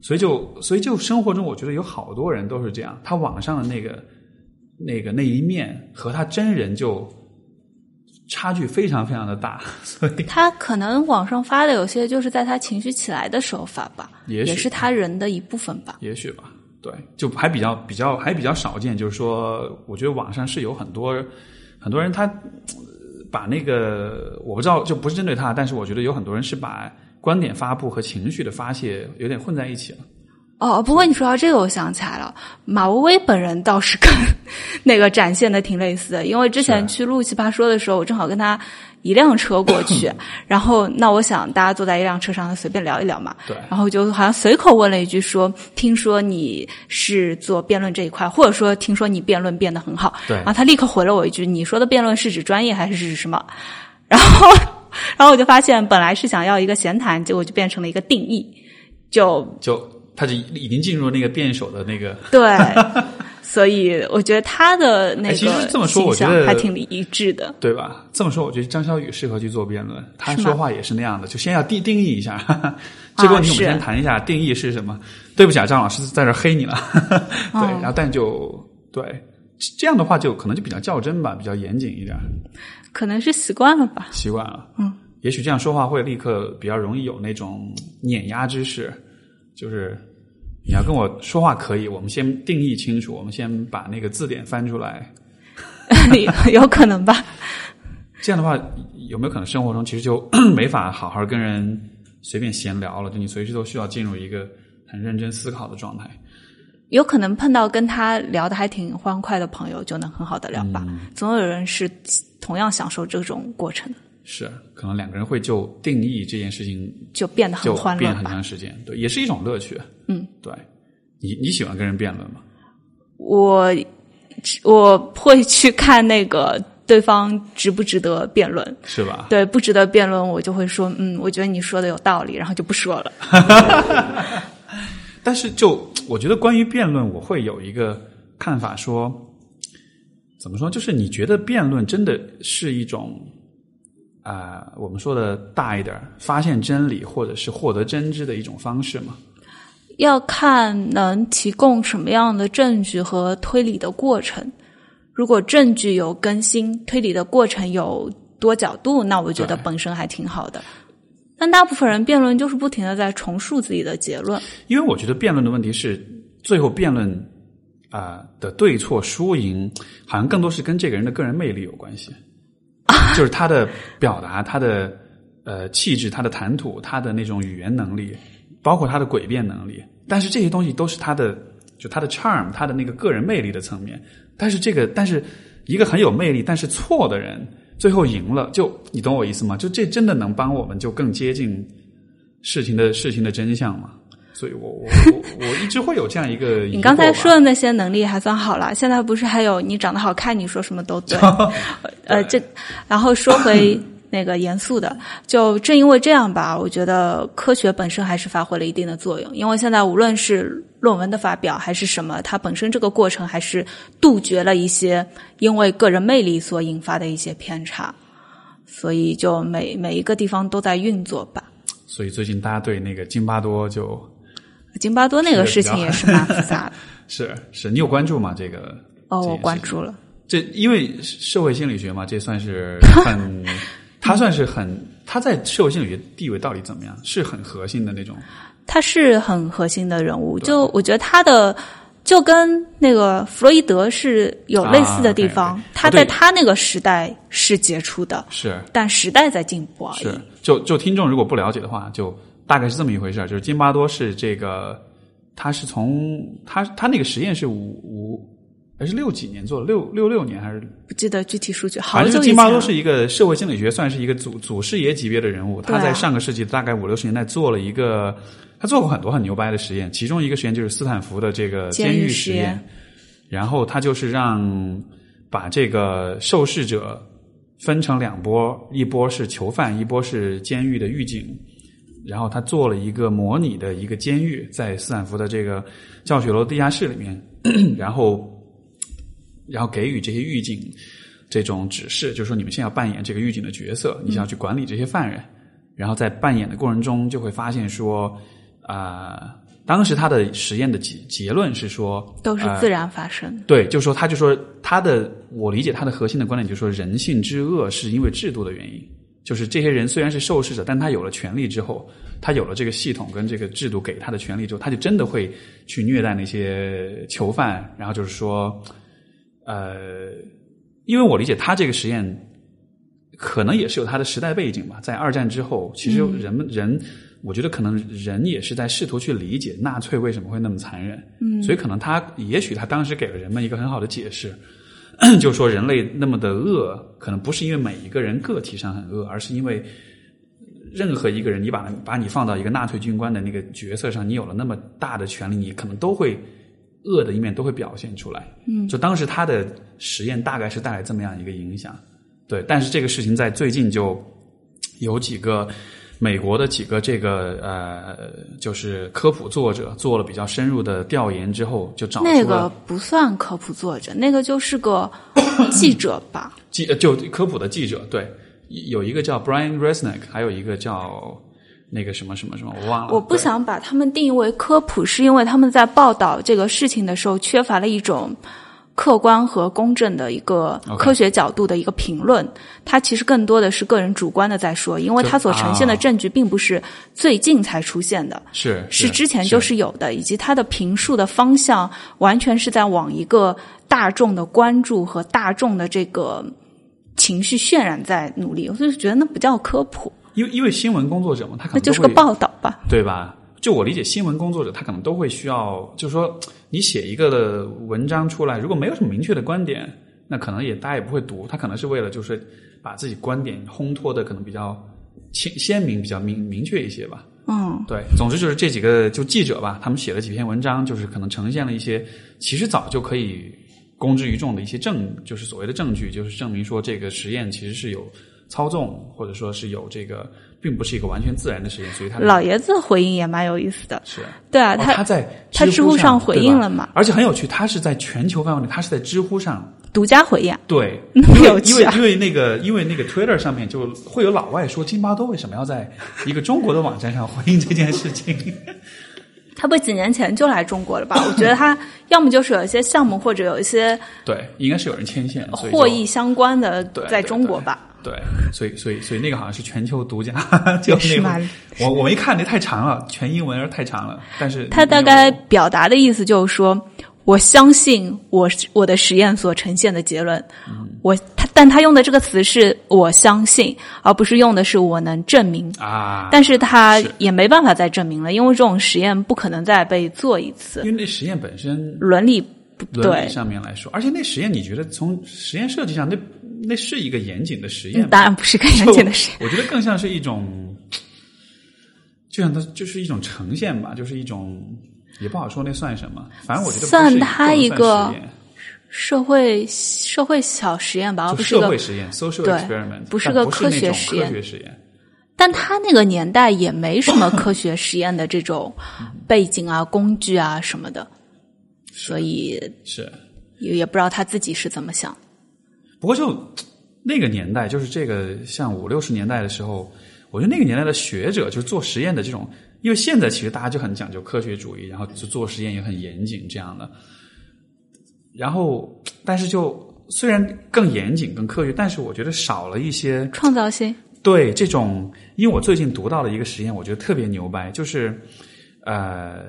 所以就，所以就生活中，我觉得有好多人都是这样。他网上的那个、那个那一面和他真人就差距非常非常的大。<laughs> 所以他可能网上发的有些就是在他情绪起来的时候发吧，也也是他人的一部分吧。也许吧，对，就还比较比较还比较少见。就是说，我觉得网上是有很多很多人，他把那个我不知道，就不是针对他，但是我觉得有很多人是把。观点发布和情绪的发泄有点混在一起了。哦，不过你说到这个，我想起来了，马薇薇本人倒是 <laughs> 跟那个展现的挺类似的，因为之前去录《奇葩说》的时候，我正好跟他一辆车过去，<clears throat> 然后那我想大家坐在一辆车上随便聊一聊嘛，对，然后就好像随口问了一句说：“听说你是做辩论这一块，或者说听说你辩论变得很好。”对，然后他立刻回了我一句：“你说的辩论是指专业还是指什么？”然后。然后我就发现，本来是想要一个闲谈，结果就变成了一个定义，就就他就已经进入那个辩手的那个 <laughs> 对，所以我觉得他的那个其实这么说，我觉得还挺一致的，对吧？这么说，我觉得张小雨适合去做辩论，他说话也是那样的，就先要定定义一下 <laughs> 这个问题，我们先谈一下定义是什么。对不起啊，张老师在这黑你了，<laughs> 对，然后但就对这样的话，就可能就比较较真吧，比较严谨一点。可能是习惯了吧，习惯了。嗯，也许这样说话会立刻比较容易有那种碾压之势。就是你要跟我说话可以，我们先定义清楚，我们先把那个字典翻出来。<laughs> 有可能吧？这样的话，有没有可能生活中其实就 <coughs> 没法好好跟人随便闲聊了？就你随时都需要进入一个很认真思考的状态。有可能碰到跟他聊的还挺欢快的朋友，就能很好的聊吧。总有人是。同样享受这种过程，是可能两个人会就定义这件事情就变得很欢乐，变很长时间，对，也是一种乐趣。嗯，对，你你喜欢跟人辩论吗？我我会去看那个对方值不值得辩论，是吧？对，不值得辩论，我就会说，嗯，我觉得你说的有道理，然后就不说了。<laughs> 但是，就我觉得关于辩论，我会有一个看法说。怎么说？就是你觉得辩论真的是一种啊，我们说的大一点，发现真理或者是获得真知的一种方式嘛？要看能提供什么样的证据和推理的过程。如果证据有更新，推理的过程有多角度，那我觉得本身还挺好的。但大部分人辩论就是不停的在重述自己的结论。因为我觉得辩论的问题是，最后辩论。啊的对错输赢，好像更多是跟这个人的个人魅力有关系，就是他的表达，他的呃气质，他的谈吐，他的那种语言能力，包括他的诡辩能力。但是这些东西都是他的，就他的 charm，他的那个个人魅力的层面。但是这个，但是一个很有魅力但是错的人，最后赢了，就你懂我意思吗？就这真的能帮我们就更接近事情的事情的真相吗？所以我我我我一直会有这样一个。<laughs> 你刚才说的那些能力还算好了，现在不是还有你长得好看，你说什么都对。<laughs> 呃，这然后说回 <coughs> 那个严肃的，就正因为这样吧，我觉得科学本身还是发挥了一定的作用。因为现在无论是论文的发表还是什么，它本身这个过程还是杜绝了一些因为个人魅力所引发的一些偏差。所以就每每一个地方都在运作吧。所以最近大家对那个津巴多就。津巴多那个事情也是蛮复杂的，<laughs> 是是，你有关注吗？这个哦，我关注了。这因为社会心理学嘛，这算是 <laughs> 很，他算是很，他在社会心理学地位到底怎么样？是很核心的那种。他是很核心的人物，就我觉得他的就跟那个弗洛伊德是有类似的地方。他在他那个时代是杰出的，是，但时代在进步而已。是，就就听众如果不了解的话，就。大概是这么一回事就是津巴多是这个，他是从他他那个实验是五五还是六几年做的，六六六年还是不记得具体数据，好反正久以前了。是金巴多是一个社会心理学，算是一个祖祖师爷级别的人物。他在上个世纪大概五六十年代做了一个，他做过很多很牛掰的实验，其中一个实验就是斯坦福的这个监狱实验然后他就是让把这个受试者分成两波，一波是囚犯，一波是监狱的狱警。然后他做了一个模拟的一个监狱，在斯坦福的这个教学楼地下室里面，<clears throat> 然后然后给予这些狱警这种指示，就是说你们现在要扮演这个狱警的角色，你想要去管理这些犯人。然后在扮演的过程中，就会发现说，啊、当时他的实验的结结论是说，都是呃自然发生的。对，就说他就说他的，我理解他的核心的观点就是说，人性之恶是因为制度的原因。就是这些人虽然是受试者，但他有了权利之后，他有了这个系统跟这个制度给他的权利之后，他就真的会去虐待那些囚犯。然后就是说，呃，因为我理解他这个实验，可能也是有他的时代背景吧。在二战之后，其实人们、人，我觉得可能人也是在试图去理解纳粹为什么会那么残忍。嗯，所以可能他也许他当时给了人们一个很好的解释。<clears throat> 就说，人类那么的恶，可能不是因为每一个人个体上很恶，而是因为任何一个人，你把把你放到一个纳粹军官的那个角色上，你有了那么大的权利，你可能都会恶的一面都会表现出来。嗯，就当时他的实验大概是带来这么样一个影响。对，但是这个事情在最近就有几个美国的几个这个呃，就是科普作者做了比较深入的调研之后，就找出那个不算科普作者，那个就是个 <coughs> 记者吧？记呃就科普的记者，对，有一个叫 Brian Resnick，还有一个叫那个什么什么什么，我忘了。我不想把他们定义为科普，是因为他们在报道这个事情的时候缺乏了一种客观和公正的一个科学角度的一个评论。它其实更多的是个人主观的在说，因为它所呈现的啊证据并不是最近才出现的。是是之前就是是有的，以及它的评述的方向完全是在往一个大众的关注和大众的这个情绪渲染在努力，我就觉得那不叫科普，因为因为新闻工作者嘛，他可那就是个报道吧。对吧？就我理解，新闻工作者他可能都会需要，就是说，你写一个的文章出来，如果没有什么明确的观点，那可能也大家也不会读。他可能是为了就是把自己观点烘托的可能比较清鲜明、比较明明确一些吧。嗯，对，总之就是这几个就记者吧，他们写了几篇文章，就是可能呈现了一些其实早就可以公之于众的一些证，就是所谓的证据，就是证明说这个实验其实是有操纵，或者说是有这个，并不是一个完全自然的事情，所以他老爷子回应也蛮有意思的。是对啊，哦他他在他知乎乎上回应了嘛而且很有趣，他是在全球范围内，他是在知乎上。独家回应，对，<laughs> 那么因为有趣啊因为因为那个因为那个 Twitter 上面就会有老外说津巴多为什么要在一个中国的网站上回应这件事情。<laughs> 他不几年前就来中国了吧？我觉得他 <laughs> 要么就是有一些项目，或者有一些对，应该是有人牵线，所以获益相关的对在中国吧。对，所以所以所以那个好像是全球独家，<laughs> 就那是我我没看，那太长了，全英文而太长了。但是他大概表达的意思就是说，我相信我我的实验所呈现的结论，嗯我他但他用的这个词是我相信，而不是用的是我能证明。啊，但是他也没办法再证明了，因为这种实验不可能再被做一次因，为那实验本身伦理不对伦理。上面来说，而且那实验你觉得从实验设计上，那那是一个严谨的实验吗？当然不是个严谨的实验。我觉得更像是一种，就像它就是一种呈现吧，就是一种也不好说那算什么，反正我觉得算它一个社会社会小实验吧，而不是个社会实验 （social experiment），不是个科学实验科学实验。但他那个年代也没什么科学实验的这种背景啊、工具啊什么的，所以是，也也不知道他自己是怎么想。不过就那个年代，就是这个像五六十年代的时候，我觉得那个年代的学者，就是做实验的这种，因为现在其实大家就很讲究科学主义，然后就做实验也很严谨这样的。然后，但是就虽然更严谨、更科学，但是我觉得少了一些创造性，对这种，因为我最近读到了一个实验，我觉得特别牛掰，就是呃，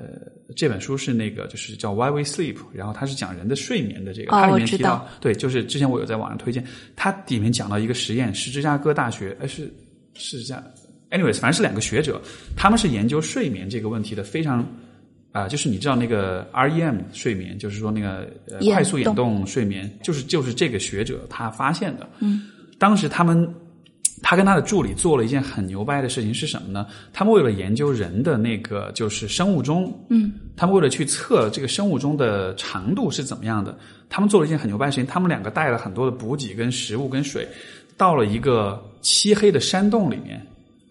这本书是那个就是叫《Why We Sleep》，然后它是讲人的睡眠的这个，哦它里面提到对，就是之前我有在网上推荐，它里面讲到一个实验，是芝加哥大学，呃，是是这样，anyways，反正是两个学者，他们是研究睡眠这个问题的非常啊、就是你知道那个 REM 睡眠，就是说那个、呃、快速眼动。动睡眠，就是就是这个学者他发现的。嗯，当时他们他跟他的助理做了一件很牛掰的事情是什么呢？他们为了研究人的那个就是生物钟，嗯，他们为了去测这个生物钟的长度是怎么样的，他们做了一件很牛掰的事情。他们两个带了很多的补给跟食物跟水，到了一个漆黑的山洞里面，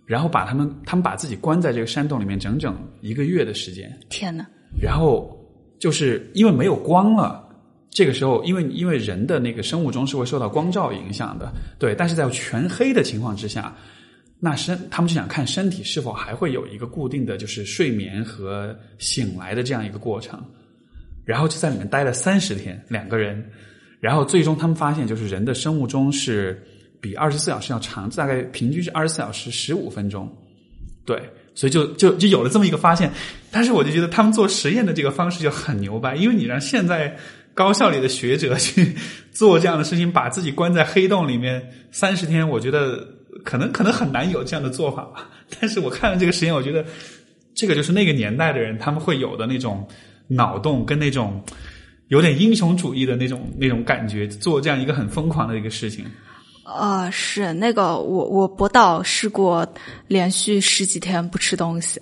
然后把他们他们把自己关在这个山洞里面整整一个月的时间。天哪，然后就是因为没有光了，这个时候因为因为人的那个生物钟是会受到光照影响的，对，但是在全黑的情况之下，那身他们就想看身体是否还会有一个固定的就是睡眠和醒来的这样一个过程，然后就在里面待了三十天，两个人，然后最终他们发现就是人的生物钟是比二十四小时要长，大概平均是二十四小时十五分钟，对，所以就就就有了这么一个发现。但是我就觉得他们做实验的这个方式就很牛掰，因为你让现在高校里的学者去做这样的事情，把自己关在黑洞里面三十天，我觉得可能可能很难有这样的做法吧。但是我看了这个实验，我觉得这个就是那个年代的人他们会有的那种脑洞跟那种。有点英雄主义的那种那种感觉，做这样一个很疯狂的一个事情。啊、是那个我我博导试过连续十几天不吃东西，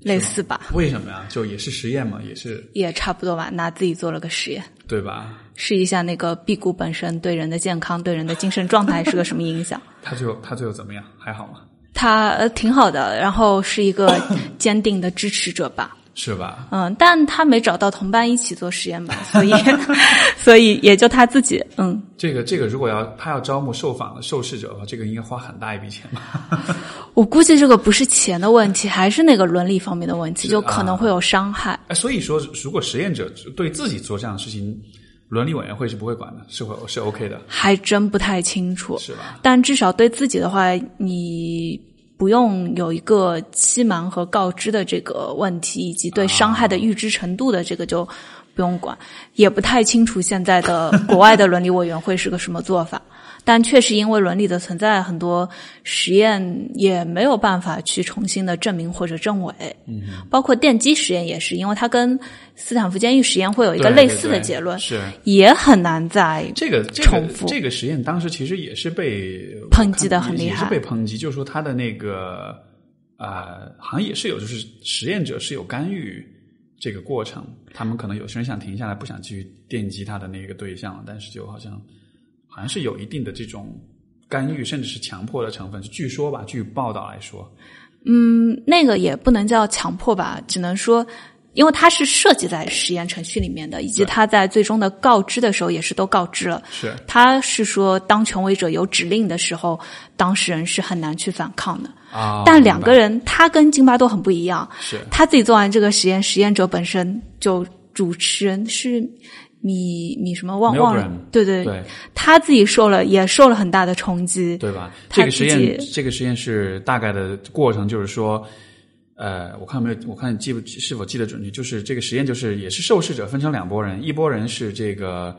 类似吧，为什么呀？就也是实验嘛，也是也差不多吧，拿自己做了个实验，对吧？试一下那个辟谷本身对人的健康、对人的精神状态是个什么影响。他最后他最后怎么样？还好吗？他呃挺好的，然后是一个 <coughs> 坚定的支持者吧。是吧？嗯，但他没找到同伴一起做实验吧，<laughs> 所以 <laughs> 所以也就他自己，嗯，这个这个，如果要他要招募受访的受试者的话，这个应该花很大一笔钱吧？<laughs> 我估计这个不是钱的问题，还是那个伦理方面的问题，就可能会有伤害。哎，所以说，如果实验者对自己做这样的事情，伦理委员会是不会管的，是会是 OK 的，还真不太清楚，是吧？但至少对自己的话，你不用有一个欺瞒和告知的这个问题，以及对伤害的预知程度的这个就不用管。也不太清楚现在的国外的伦理委员会是个什么做法。但确实因为伦理的存在，很多实验也没有办法去重新的证明或者证伪。嗯，包括电击实验也是，因为它跟斯坦福监狱实验会有一个类似的结论，是也很难在这个这个重复这个实验当时其实也是被抨击得我看也很厉害也是被抨击，就是说他的那个啊、呃好像也是有，就是实验者是有干预这个过程，他们可能有些人想停下来，不想继续电击他的那个对象，但是就好像好像是有一定的这种干预，甚至是强迫的成分。据说吧，据报道来说，嗯，那个也不能叫强迫吧，只能说，因为它是设计在实验程序里面的，以及对它在最终的告知的时候也是都告知了。是他是说，当权威者有指令的时候，当事人是很难去反抗的。啊，但两个人，他跟津巴多很不一样。是他自己做完这个实验，实验者本身就主持人是米米什么忘 Milgram 忘了，对对对他自己受了也受了很大的冲击。对吧？他这个实验，这个实验是大概的过程，就是说，呃，我看没有，我看记不是否记得准确，就是这个实验就是也是受试者分成两拨人，一拨人是这个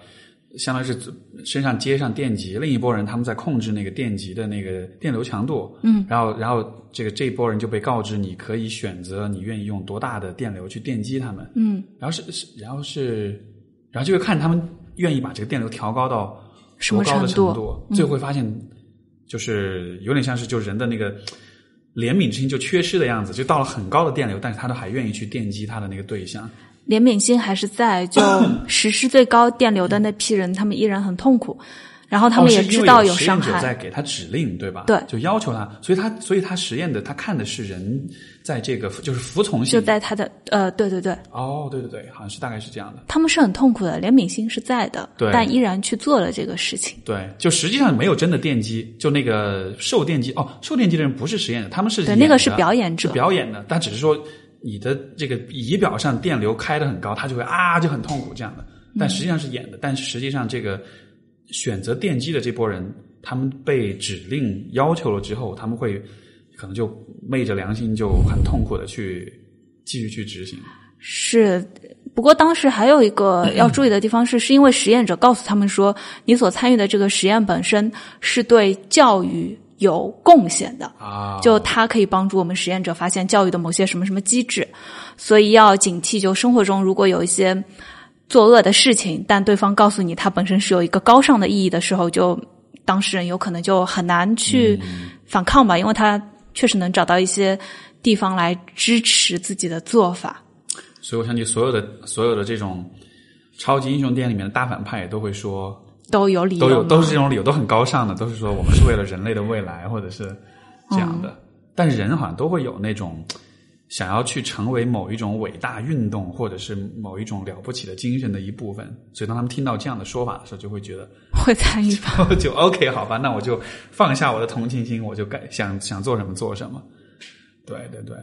相当于是身上接上电极，另一拨人他们在控制那个电极的那个电流强度，嗯，然后然后这个这一拨人就被告知你可以选择你愿意用多大的电流去电击他们，嗯，然后是是然后是然后就会看他们愿意把这个电流调高到什么多高的程度程度，最后会发现，就是有点像是就人的那个怜悯之心就缺失的样子，就到了很高的电流，但是他都还愿意去电击他的那个对象。怜悯心还是在，就 <laughs> 实施最高电流的那批人，他们依然很痛苦，然后他们也知道有伤害。在给他指令，对吧？对就要求他，所以他所以他实验的他看的是人在这个就是服从性就。在他的呃，对对对，哦，对对对，好像是大概是这样的。他们是很痛苦的，怜悯心是在的，对但依然去做了这个事情。对，就实际上没有真的电击，就那个受电击哦，受电击的人不是实验的，他们是对那个是表演者是表演的，但只是说你的这个仪表上电流开得很高，他就会啊就很痛苦这样的，但实际上是演的，但是实际上这个选择电击的这波人，他们被指令要求了之后，他们会可能就昧着良心就很痛苦的去继续去执行。是，不过当时还有一个 <clears throat> 要注意的地方是，是因为实验者告诉他们说，你所参与的这个实验本身是对教育有贡献的。啊，就它可以帮助我们实验者发现教育的某些什么什么机制，所以要警惕。就生活中如果有一些作恶的事情，但对方告诉你它本身是有一个高尚的意义的时候，就当事人有可能就很难去反抗吧，因为他确实能找到一些地方来支持自己的做法。所以我相信所有的所有的这种超级英雄电影里面的大反派也都会说，都有理由都有都是这种理由，都很高尚的，都是说我们是为了人类的未来，或者是这样的。但是人好像都会有那种想要去成为某一种伟大运动，或者是某一种了不起的精神的一部分。所以当他们听到这样的说法的时候，就会觉得会参与吧。<laughs> 就 OK 好吧，那我就放下我的同情心，我就该想想做什么做什么。对对对，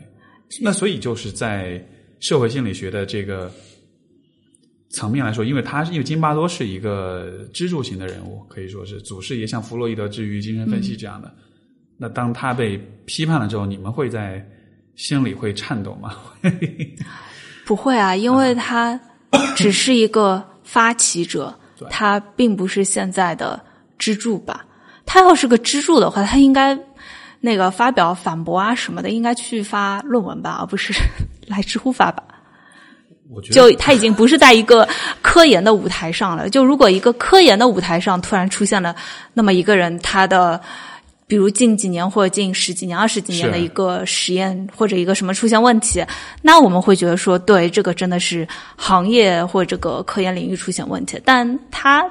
那所以就是在社会心理学的这个层面来说，因为他因为津巴多是一个支柱型的人物，可以说是祖师爷，像弗洛伊德治愈精神分析这样的。那当他被批判了之后，你们会在心里会颤抖吗？<laughs> 不会啊，因为他只是一个发起者，<laughs> 他并不是现在的支柱吧。他要是个支柱的话，他应该那个发表反驳啊什么的，应该去发论文吧，而不是 <laughs> 来知乎发吧。我觉得就他已经不是在一个科研的舞台上了。就如果一个科研的舞台上突然出现了那么一个人，他的比如近几年或者近十几年、二十几年的一个实验或者一个什么出现问题，那我们会觉得说，对这个真的是行业或者这个科研领域出现问题。但他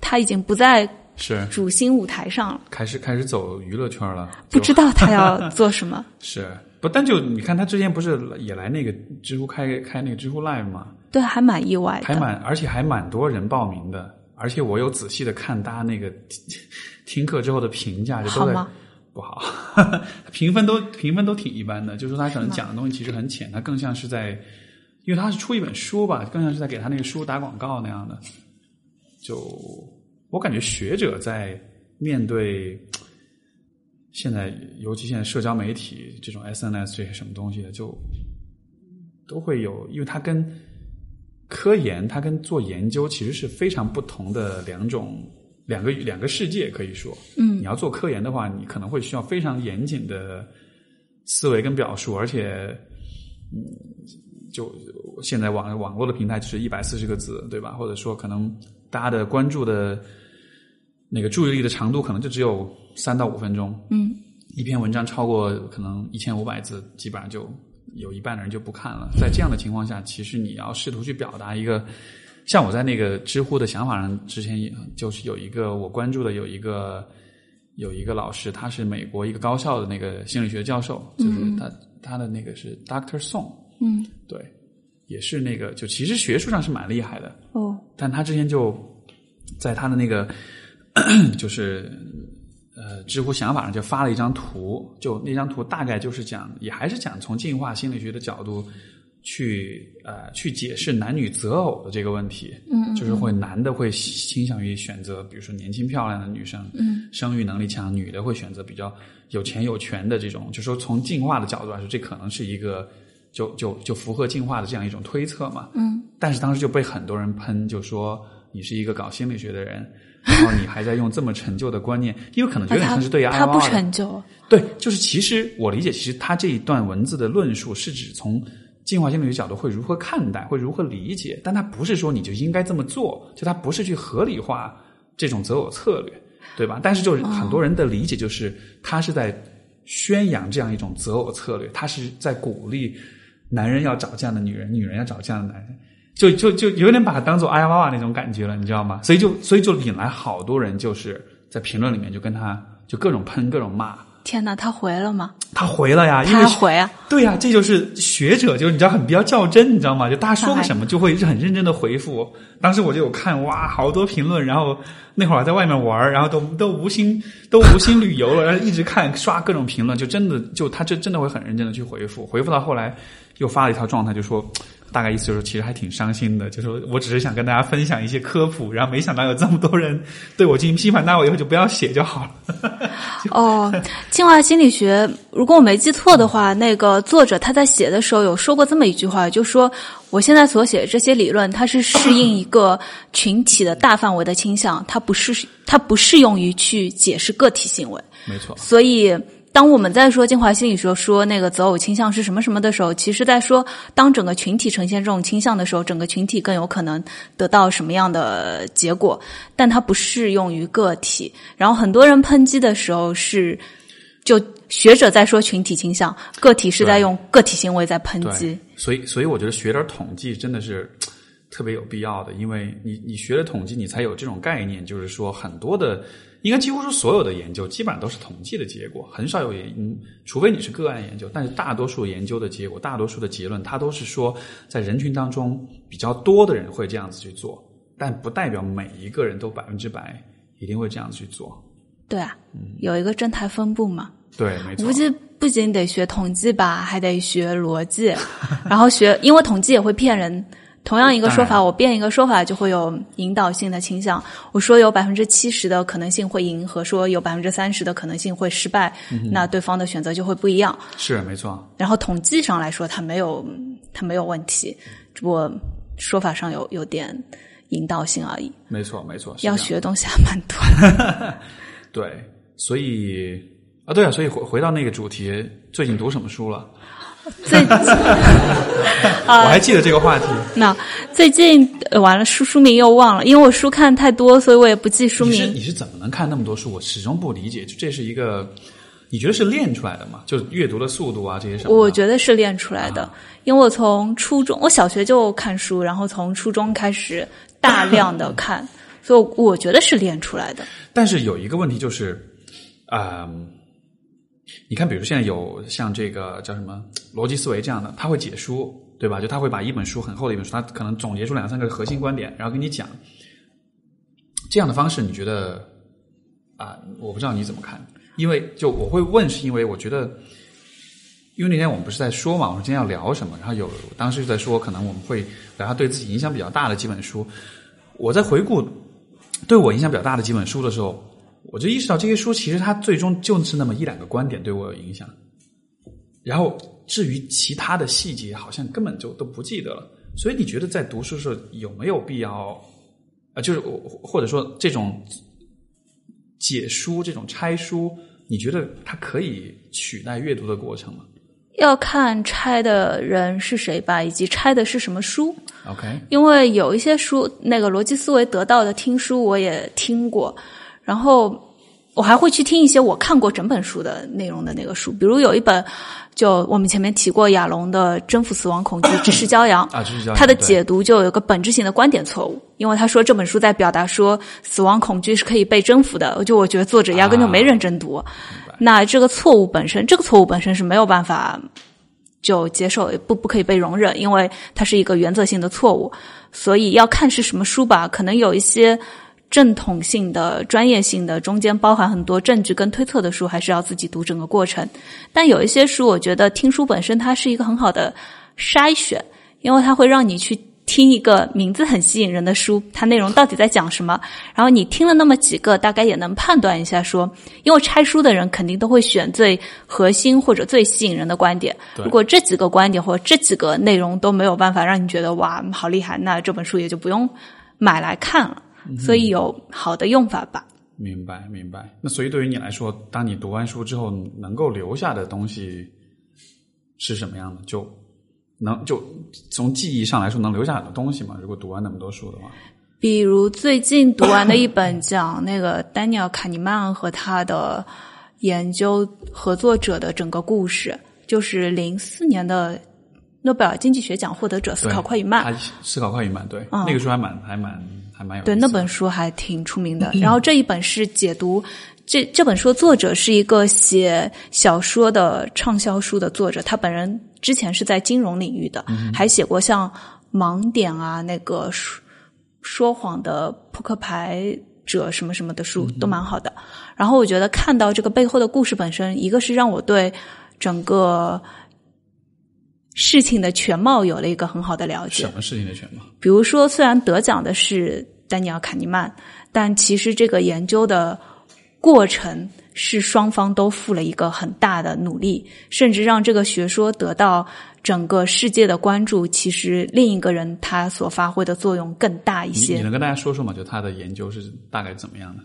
他已经不在是主星舞台上了，开始开始走娱乐圈了，不知道他要做什么。<laughs> 是不？但就你看，他之前不是也来那个知乎开开那个知乎 Live 吗？对，还蛮意外的。还蛮，而且还蛮多人报名的。而且我有仔细的看大家那个听听课之后的评价，就都在不好，<laughs> 评分都评分都挺一般的。就是说他可能讲的东西其实很浅，他更像是在，因为他是出一本书吧，更像是在给他那个书打广告那样的。就我感觉学者在面对现在，尤其现在社交媒体这种 SNS 这些什么东西的，就都会有，因为他跟科研，他跟做研究其实是非常不同的两种两个两个世界，可以说，嗯你要做科研的话，你可能会需要非常严谨的思维跟表述，而且，嗯，就现在网网络的平台就是一百四十个字，对吧？或者说可能大家的关注的那个注意力的长度可能就只有三到五分钟，嗯一篇文章超过可能一千五百字，基本上就有一半的人就不看了。在这样的情况下，其实你要试图去表达一个，像我在那个知乎的想法上，之前也就是有一个我关注的有一个有一个老师，他是美国一个高校的那个心理学教授，就是他他的那个是 Doctor Song，嗯。对，也是那个就其实学术上是蛮厉害的，哦。但他之前就在他的那个 <coughs> 就是呃知乎想法上就发了一张图，就那张图大概就是讲，也还是讲从进化心理学的角度去呃去解释男女择偶的这个问题，嗯就是会男的会倾向于选择，比如说年轻漂亮的女生，嗯。生育能力强；女的会选择比较有钱有权的这种，就说从进化的角度来说，这可能是一个就就就符合进化的这样一种推测嘛。嗯。但是当时就被很多人喷，就说你是一个搞心理学的人，然后你还在用这么陈旧的观念，因为可能有点像是对 <laughs> 他不阿娃的成就，对，就是其实我理解，其实他这一段文字的论述是指从进化心理学角度会如何看待，会如何理解，但它不是说你就应该这么做，就它不是去合理化这种择偶策略，对吧？但是就是很多人的理解就是他是在宣扬这样一种择偶策略，他是在鼓励男人要找这样的女人，女人要找这样的男人。就就就有点把它当做哎呀娃娃那种感觉了，你知道吗？所以就所以就引来好多人，就是在评论里面就跟他就各种喷各种骂，天哪，他回了吗？他回了呀，因他为还回啊？对呀、这就是学者，就是你知道很比较较真，你知道吗？就大家说个什么就会很认真的回复。当时我就有看哇，好多评论，然后那会儿还在外面玩儿，然后都都无心都无心旅游了，然后一直看刷各种评论，就真的就他这真的会很认真的去回复，回复到后来又发了一条状态，就说。大概意思就是，其实还挺伤心的，就是我只是想跟大家分享一些科普，然后没想到有这么多人对我进行批判，那我以后就不要写就好了。<laughs> 哦，进化心理学，如果我没记错的话，那个作者他在写的时候有说过这么一句话，就说我现在所写的这些理论，它是适应一个群体的大范围的倾向，它不是它不适用于去解释个体行为。没错，所以，当我们在说进化心理学说那个择偶倾向是什么什么的时候，其实在说当整个群体呈现这种倾向的时候，整个群体更有可能得到什么样的结果，但它不适用于个体。然后很多人抨击的时候是，就学者在说群体倾向，个体是在用个体行为在抨击。所以，所以我觉得学点统计真的是特别有必要的，因为你你学了统计，你才有这种概念，就是说很多的。应该几乎说所有的研究基本上都是统计的结果，很少有研，除非你是个案研究，但是大多数研究的结果，大多数的结论，它都是说在人群当中比较多的人会这样子去做，但不代表每一个人都百分之百一定会这样子去做。对啊，有一个正态分布嘛。对，没错。估计不仅得学统计吧，还得学逻辑，然后学，因为统计也会骗人。同样一个说法，我变一个说法就会有引导性的倾向。我说有百分之七十的可能性会赢，和说有百分之三十的可能性会失败，那对方的选择就会不一样。是没错。然后统计上来说，它没有它没有问题，只不过说法上有有点引导性而已。没错，没错。要学的东西还蛮多的。<laughs> 对，所以啊，对啊，所以回回到那个主题，最近读什么书了？最近，<laughs> 我还记得这个话题。那最近完了书书名又忘了，因为我书看太多，所以我也不记书名。你是你是怎么能看那么多书？我始终不理解，就这是一个你觉得是练出来的吗？就阅读的速度啊这些什么？我觉得是练出来的，因为我从初中，我小学就看书，然后从初中开始大量的 <laughs> 看，所以我觉得是练出来的。但是有一个问题就是，嗯。你看，比如现在有像这个叫什么逻辑思维这样的，他会解书，对吧？就他会把一本书很厚的一本书，他可能总结出两三个核心观点，然后跟你讲。这样的方式，你觉得啊？我不知道你怎么看，因为就我会问，是因为我觉得，因为那天我们不是在说嘛，我们今天要聊什么？然后有当时就在说，可能我们会聊他对自己影响比较大的几本书。我在回顾对我影响比较大的几本书的时候。我就意识到这些书其实它最终就是那么一两个观点对我有影响，然后至于其他的细节好像根本就都不记得了。所以你觉得在读书的时候有没有必要啊？就是或者说这种解书、这种拆书，你觉得它可以取代阅读的过程吗？要看拆的人是谁吧，以及拆的是什么书。OK，因为有一些书，那个逻辑思维得到的听书我也听过。然后我还会去听一些我看过整本书的内容的那个书，比如有一本，就我们前面提过亚龙的《征服死亡恐惧：知识骄阳 <coughs>》啊，知识骄阳，他的解读就有个本质性的观点错误，因为他说这本书在表达说死亡恐惧是可以被征服的，就我觉得作者压根就没认真读。那这个错误本身，这个错误本身是没有办法就接受，不不可以被容忍，因为它是一个原则性的错误，所以要看是什么书吧，可能有一些。正统性的、专业性的，中间包含很多证据跟推测的书，还是要自己读整个过程。但有一些书，我觉得听书本身它是一个很好的筛选，因为它会让你去听一个名字很吸引人的书，它内容到底在讲什么。然后你听了那么几个，大概也能判断一下说，因为拆书的人肯定都会选最核心或者最吸引人的观点。如果这几个观点或这几个内容都没有办法让你觉得哇好厉害，那这本书也就不用买来看了。所以有好的用法吧？明白，明白。那所以对于你来说，当你读完书之后，能够留下的东西是什么样的？就能就从记忆上来说，能留下很多东西吗？如果读完那么多书的话，比如最近读完的一本讲那个丹尼尔·卡尼曼和他的研究合作者的整个故事，就是零四年的诺贝尔经济学奖获得者思考快与慢。思考快与慢，对，那个书还蛮还蛮。还蛮有对那本书还挺出名的，然后这一本是解读这这本书作者是一个写小说的畅销书的作者，他本人之前是在金融领域的，还写过像盲点啊那个说说谎的扑克牌者什么什么的书都蛮好的。然后我觉得看到这个背后的故事本身，一个是让我对整个。事情的全貌有了一个很好的了解。什么事情的全貌？比如说，虽然得奖的是丹尼尔·卡尼曼，但其实这个研究的过程是双方都付了一个很大的努力，甚至让这个学说得到整个世界的关注，其实另一个人他所发挥的作用更大一你些你。能跟大家说说吗？就他的研究是大概怎么样的？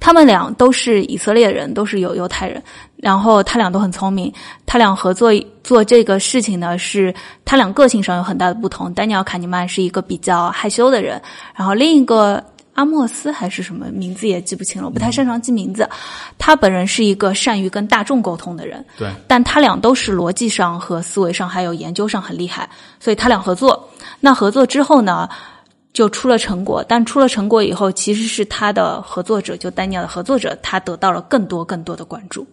他们俩都是以色列人，都是有犹太人，然后他俩都很聪明。他俩合作做这个事情呢，是他俩个性上有很大的不同。丹尼尔·卡尼曼是一个比较害羞的人，然后另一个阿莫斯还是什么名字也记不清了，我不太擅长记名字。他本人是一个善于跟大众沟通的人，对，但他俩都是逻辑上和思维上还有研究上很厉害，所以他俩合作。那合作之后呢，就出了成果。但出了成果以后，其实是他的合作者，就丹尼尔的合作者，他得到了更多更多的关注，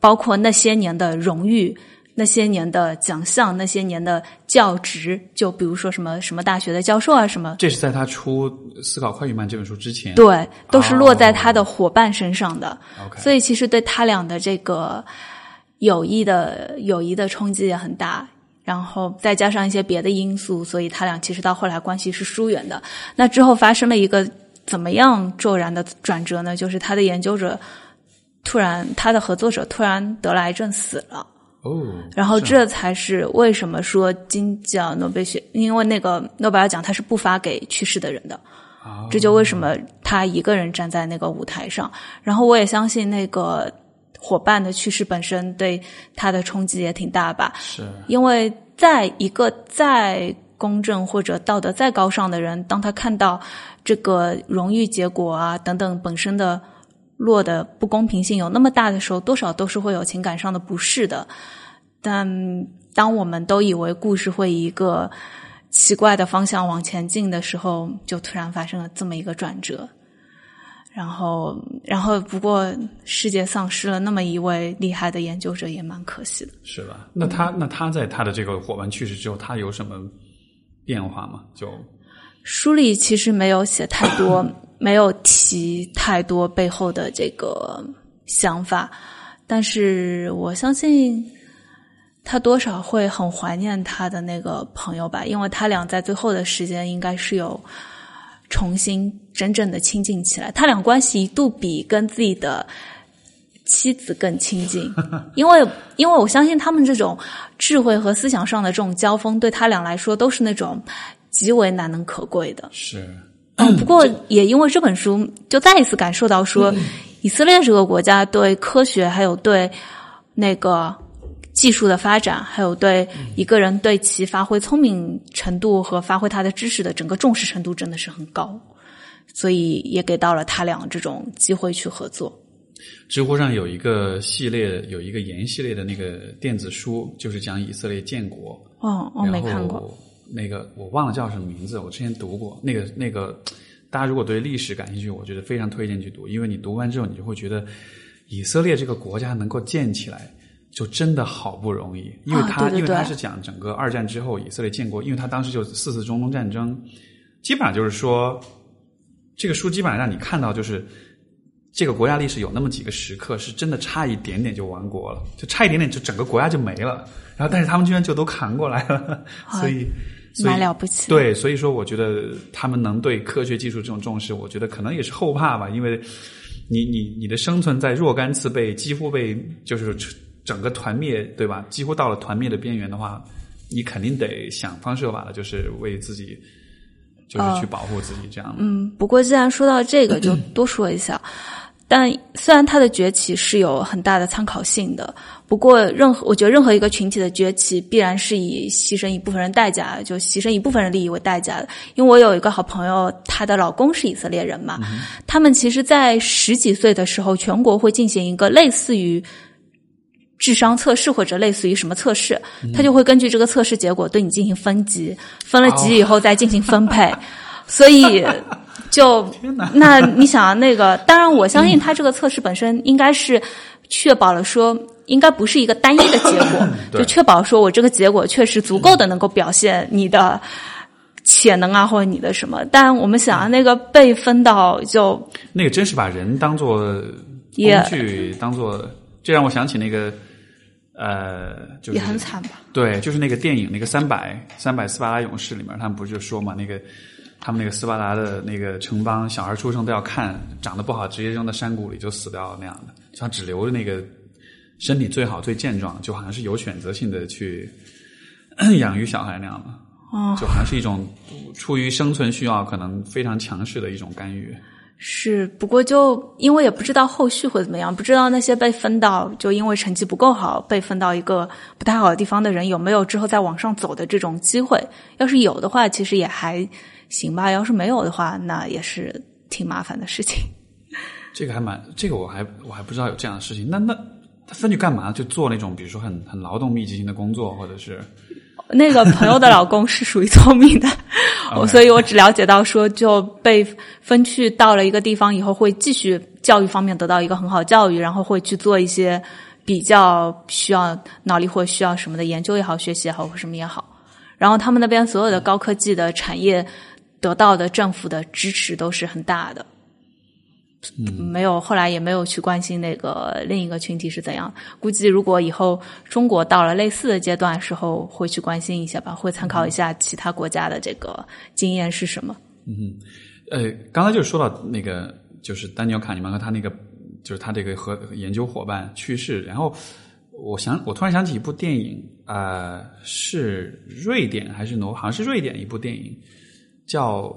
包括那些年的荣誉。那些年的奖项，那些年的教职，就比如说什么什么大学的教授啊，什么这是在他出《思考快与慢》这本书之前。对，都是落在他的伙伴身上的。OK，所以其实对他俩的这个友谊的友谊的冲击也很大，然后再加上一些别的因素，所以他俩其实到后来关系是疏远的。那之后发生了一个怎么样骤然的转折呢？就是他的研究者突然，他的合作者突然得了癌症死了。哦，然后这才是为什么说金奖诺贝尔学，因为那个诺贝尔奖他是不发给去世的人的，啊这就为什么他一个人站在那个舞台上。然后我也相信那个伙伴的去世本身对他的冲击也挺大吧，是因为在一个再公正或者道德再高尚的人，当他看到这个荣誉结果啊等等本身的落的不公平性有那么大的时候，多少都是会有情感上的不适的。但当我们都以为故事会以一个奇怪的方向往前进的时候，就突然发生了这么一个转折。然后，然后，不过世界丧失了那么一位厉害的研究者，也蛮可惜的。是吧？那他那他在他的这个伙伴去世之后，他有什么变化吗？就书里其实没有写太多，没有提太多背后的这个想法，但是我相信他多少会很怀念他的那个朋友吧，因为他俩在最后的时间应该是有重新真正的亲近起来，他俩关系一度比跟自己的。妻子更亲近，<laughs> 因为因为我相信他们这种智慧和思想上的这种交锋，对他俩来说都是那种极为难能可贵的。是嗯，不过也因为这本书，就再一次感受到说，以色列这个国家对科学，还有对那个技术的发展，还有对一个人对其发挥聪明程度和发挥他的知识的整个重视程度，真的是很高，所以也给到了他俩这种机会去合作。知乎上有一个系列，有一个研系列的那个电子书，就是讲以色列建国。哦，我没看过。。那个我忘了叫什么名字，我之前读过。那个那个，大家如果对历史感兴趣，我觉得非常推荐去读，因为你读完之后，你就会觉得以色列这个国家能够建起来，就真的好不容易。因为他、因为他是讲整个二战之后以色列建国，因为他当时就四次中东战争，基本上就是说，这个书基本上让你看到就是。这个国家历史有那么几个时刻，是真的差一点点就亡国了，就差一点点就整个国家就没了。然后，但是他们居然就都扛过来了，<laughs> 所以，所以蛮了不起。对，所以说我觉得他们能对科学技术这种重视，我觉得可能也是后怕吧，因为你你你的生存在若干次被几乎被就是整个团灭，对吧？几乎到了团灭的边缘的话，你肯定得想方设法的，就是为自己，就是去保护自己这样的。嗯，不过既然说到这个，<clears throat> 就多说一下。但虽然它的崛起是有很大的参考性的，不过任何我觉得任何一个群体的崛起必然是以牺牲一部分人代价，就牺牲一部分人利益为代价的。因为我有一个好朋友，她的老公是以色列人嘛，他们其实，在十几岁的时候，全国会进行一个类似于智商测试或者类似于什么测试，他就会根据这个测试结果对你进行分级，分了级以后再进行分配，所以。<laughs> 就那你想啊，那个当然，我相信他这个测试本身应该是确保了说，应该不是一个单一的结果，就确保说我这个结果确实足够的能够表现你的潜能啊，或者你的什么。但我们想啊，那个被分到就那个真是把人当做工具，当做这让我想起那个呃，就是也很惨吧？对，就是那个电影那个三百三百斯巴达勇士里面，他们不是就说嘛那个。他们那个斯巴达的那个城邦，小孩出生都要看，长得不好直接扔到山谷里就死掉那样的，像只留着那个身体最好、最健壮，就好像是有选择性的去 <coughs> 养育小孩那样的，哦，就好像是一种出于生存需要，可能非常强势的一种干预。是，不过就因为也不知道后续会怎么样，不知道那些被分到就因为成绩不够好被分到一个不太好的地方的人有没有之后再往上走的这种机会。要是有的话，其实也还行吧；要是没有的话，那也是挺麻烦的事情。<laughs> 这个还蛮，这个我还我还不知道有这样的事情。那那他分去干嘛？就做那种比如说很很劳动密集型的工作，或者是那个朋友的老公是属于聪明的，我所以我只了解到说就被分去到了一个地方以后，会继续教育方面得到一个很好教育，然后会去做一些比较需要脑力或需要什么的研究也好、学习也好或什么也好。然后他们那边所有的高科技的产业得到的政府的支持都是很大的。没有，后来也没有去关心那个另一个群体是怎样。估计如果以后中国到了类似的阶段时候，会去关心一下吧，会参考一下其他国家的这个经验是什么。嗯，呃，刚才就说到那个，就是丹尼尔卡尼曼和他那个，就是他这个和研究伙伴去世，然后我想，我突然想起一部电影，呃，是瑞典还是挪？好像是瑞典一部电影，叫。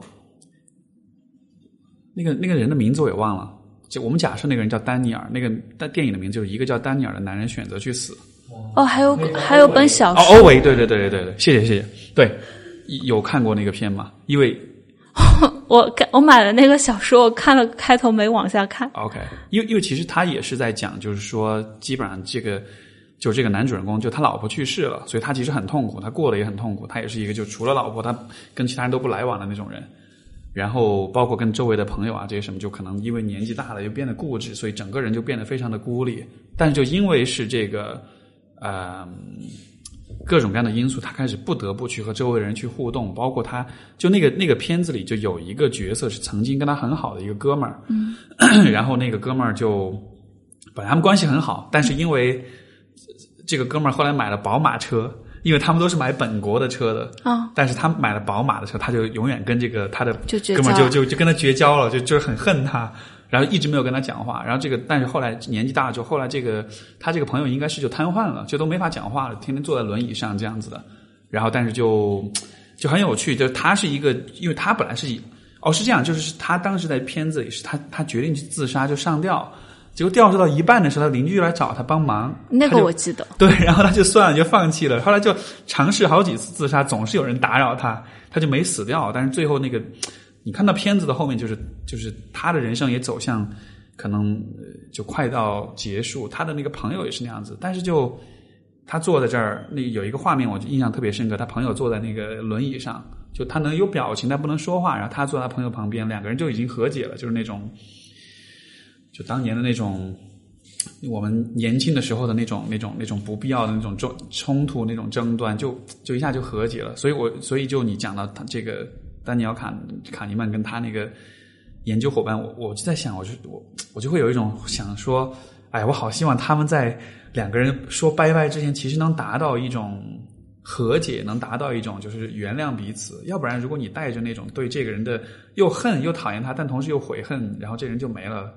那个那个人的名字我也忘了，就我们假设那个人叫丹尼尔，那个但电影的名字就是一个叫丹尼尔的男人选择去死。哦，还有还有本小说。哦，欧维，对对对对对对，谢谢谢谢。对，有看过那个片吗？因为 <laughs> 我我买了那个小说，我看了开头没往下看。OK，因为因为其实他也是在讲，就是说基本上这个就这个男主人公就他老婆去世了，所以他其实很痛苦，他过得也很痛苦，他也是一个就除了老婆，他跟其他人都不来往的那种人。然后包括跟周围的朋友啊这些什么，就可能因为年纪大了，又变得固执，所以整个人就变得非常的孤立。但是就因为是这个，呃，各种各样的因素，他开始不得不去和周围人去互动。包括他，就那个那个片子里就有一个角色是曾经跟他很好的一个哥们儿，嗯，<coughs> 然后那个哥们儿就本来他们关系很好，但是因为这个哥们儿后来买了宝马车。因为他们都是买本国的车的啊，但是他买了宝马的车，他就永远跟这个他的哥们就就就跟他绝交了，就就是很恨他，然后一直没有跟他讲话。然后这个，但是后来年纪大了之后，后来这个他这个朋友应该是就瘫痪了，就都没法讲话了，天天坐在轮椅上这样子的。然后，但是就就很有趣，就他是一个，因为他本来是哦是这样，就是他当时在片子里是他他决定去自杀就上吊。结果吊射到一半的时候，他邻居来找他帮忙。那个我记得。<laughs> 对，然后他就算了，就放弃了。后来就尝试好几次自杀，总是有人打扰他，他就没死掉。但是最后那个，你看到片子的后面，就是就是他的人生也走向可能就快到结束。他的那个朋友也是那样子，但是就他坐在这儿，那有一个画面我就印象特别深刻。他朋友坐在那个轮椅上，就他能有表情，但不能说话。然后他坐在朋友旁边，两个人就已经和解了，就是那种。就当年的那种，我们年轻的时候的那种、那种、那种不必要的那种冲冲突、那种争端，就就一下就和解了。所以，我所以就你讲到他这个丹尼尔卡卡尼曼跟他那个研究伙伴，我我就在想，我就我我就会有一种想说，哎，我好希望他们在两个人说拜拜之前，其实能达到一种和解，能达到一种就是原谅彼此。要不然，如果你带着那种对这个人的又恨又讨厌他，但同时又悔恨，然后这人就没了。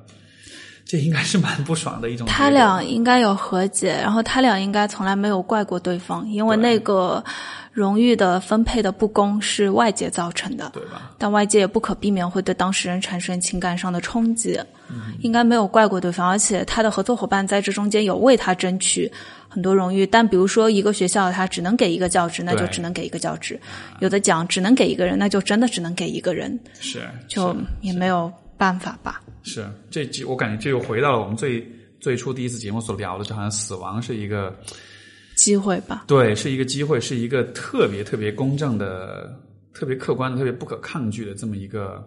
这应该是蛮不爽的一种。他俩应该有和解，然后他俩应该从来没有怪过对方，因为那个荣誉的分配的不公是外界造成的，对吧？但外界也不可避免会对当事人产生情感上的冲击，嗯应该没有怪过对方，而且他的合作伙伴在这中间有为他争取很多荣誉。但比如说一个学校，他只能给一个教职，那就只能给一个教职；有的奖只能给一个人，那就真的只能给一个人，是就也没有办法吧。是，这我感觉这又回到了我们最最初第一次节目所聊的，就好像死亡是一个机会吧？对，是一个机会，是一个特别特别公正的、特别客观的、特别不可抗拒的这么一个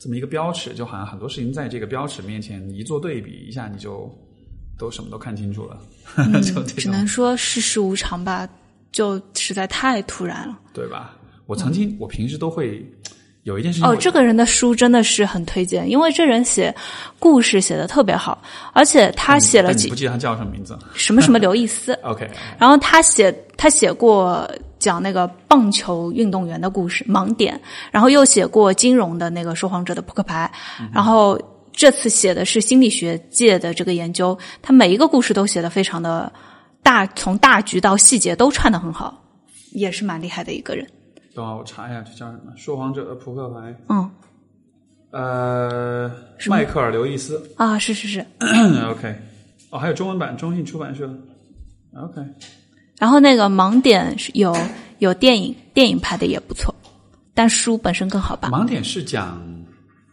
这么一个标尺，就好像很多事情在这个标尺面前一做对比，一下你就都什么都看清楚了。<laughs> 就只能说世事无常吧，就实在太突然了，对吧？我曾经，我平时都会。有一件事情哦，这个人的书真的是很推荐，因为这人写故事写的特别好，而且他写了几不记得他叫什么名字？什么什么刘易斯？<laughs> OK，然后他写他写过讲那个棒球运动员的故事盲点，然后又写过金融的那个说谎者的扑克牌，然后这次写的是心理学界的这个研究，他每一个故事都写的非常的大，从大局到细节都串的很好。也是蛮厉害的一个人。等会儿我查一下，这叫什么？说谎者的扑克牌。嗯呃，迈克尔·刘易斯。啊，是是是。<clears throat> OK，哦，还有中文版，中信出版社。OK，然后那个盲点是有有电影，电影拍的也不错，但书本身更好吧？盲点是讲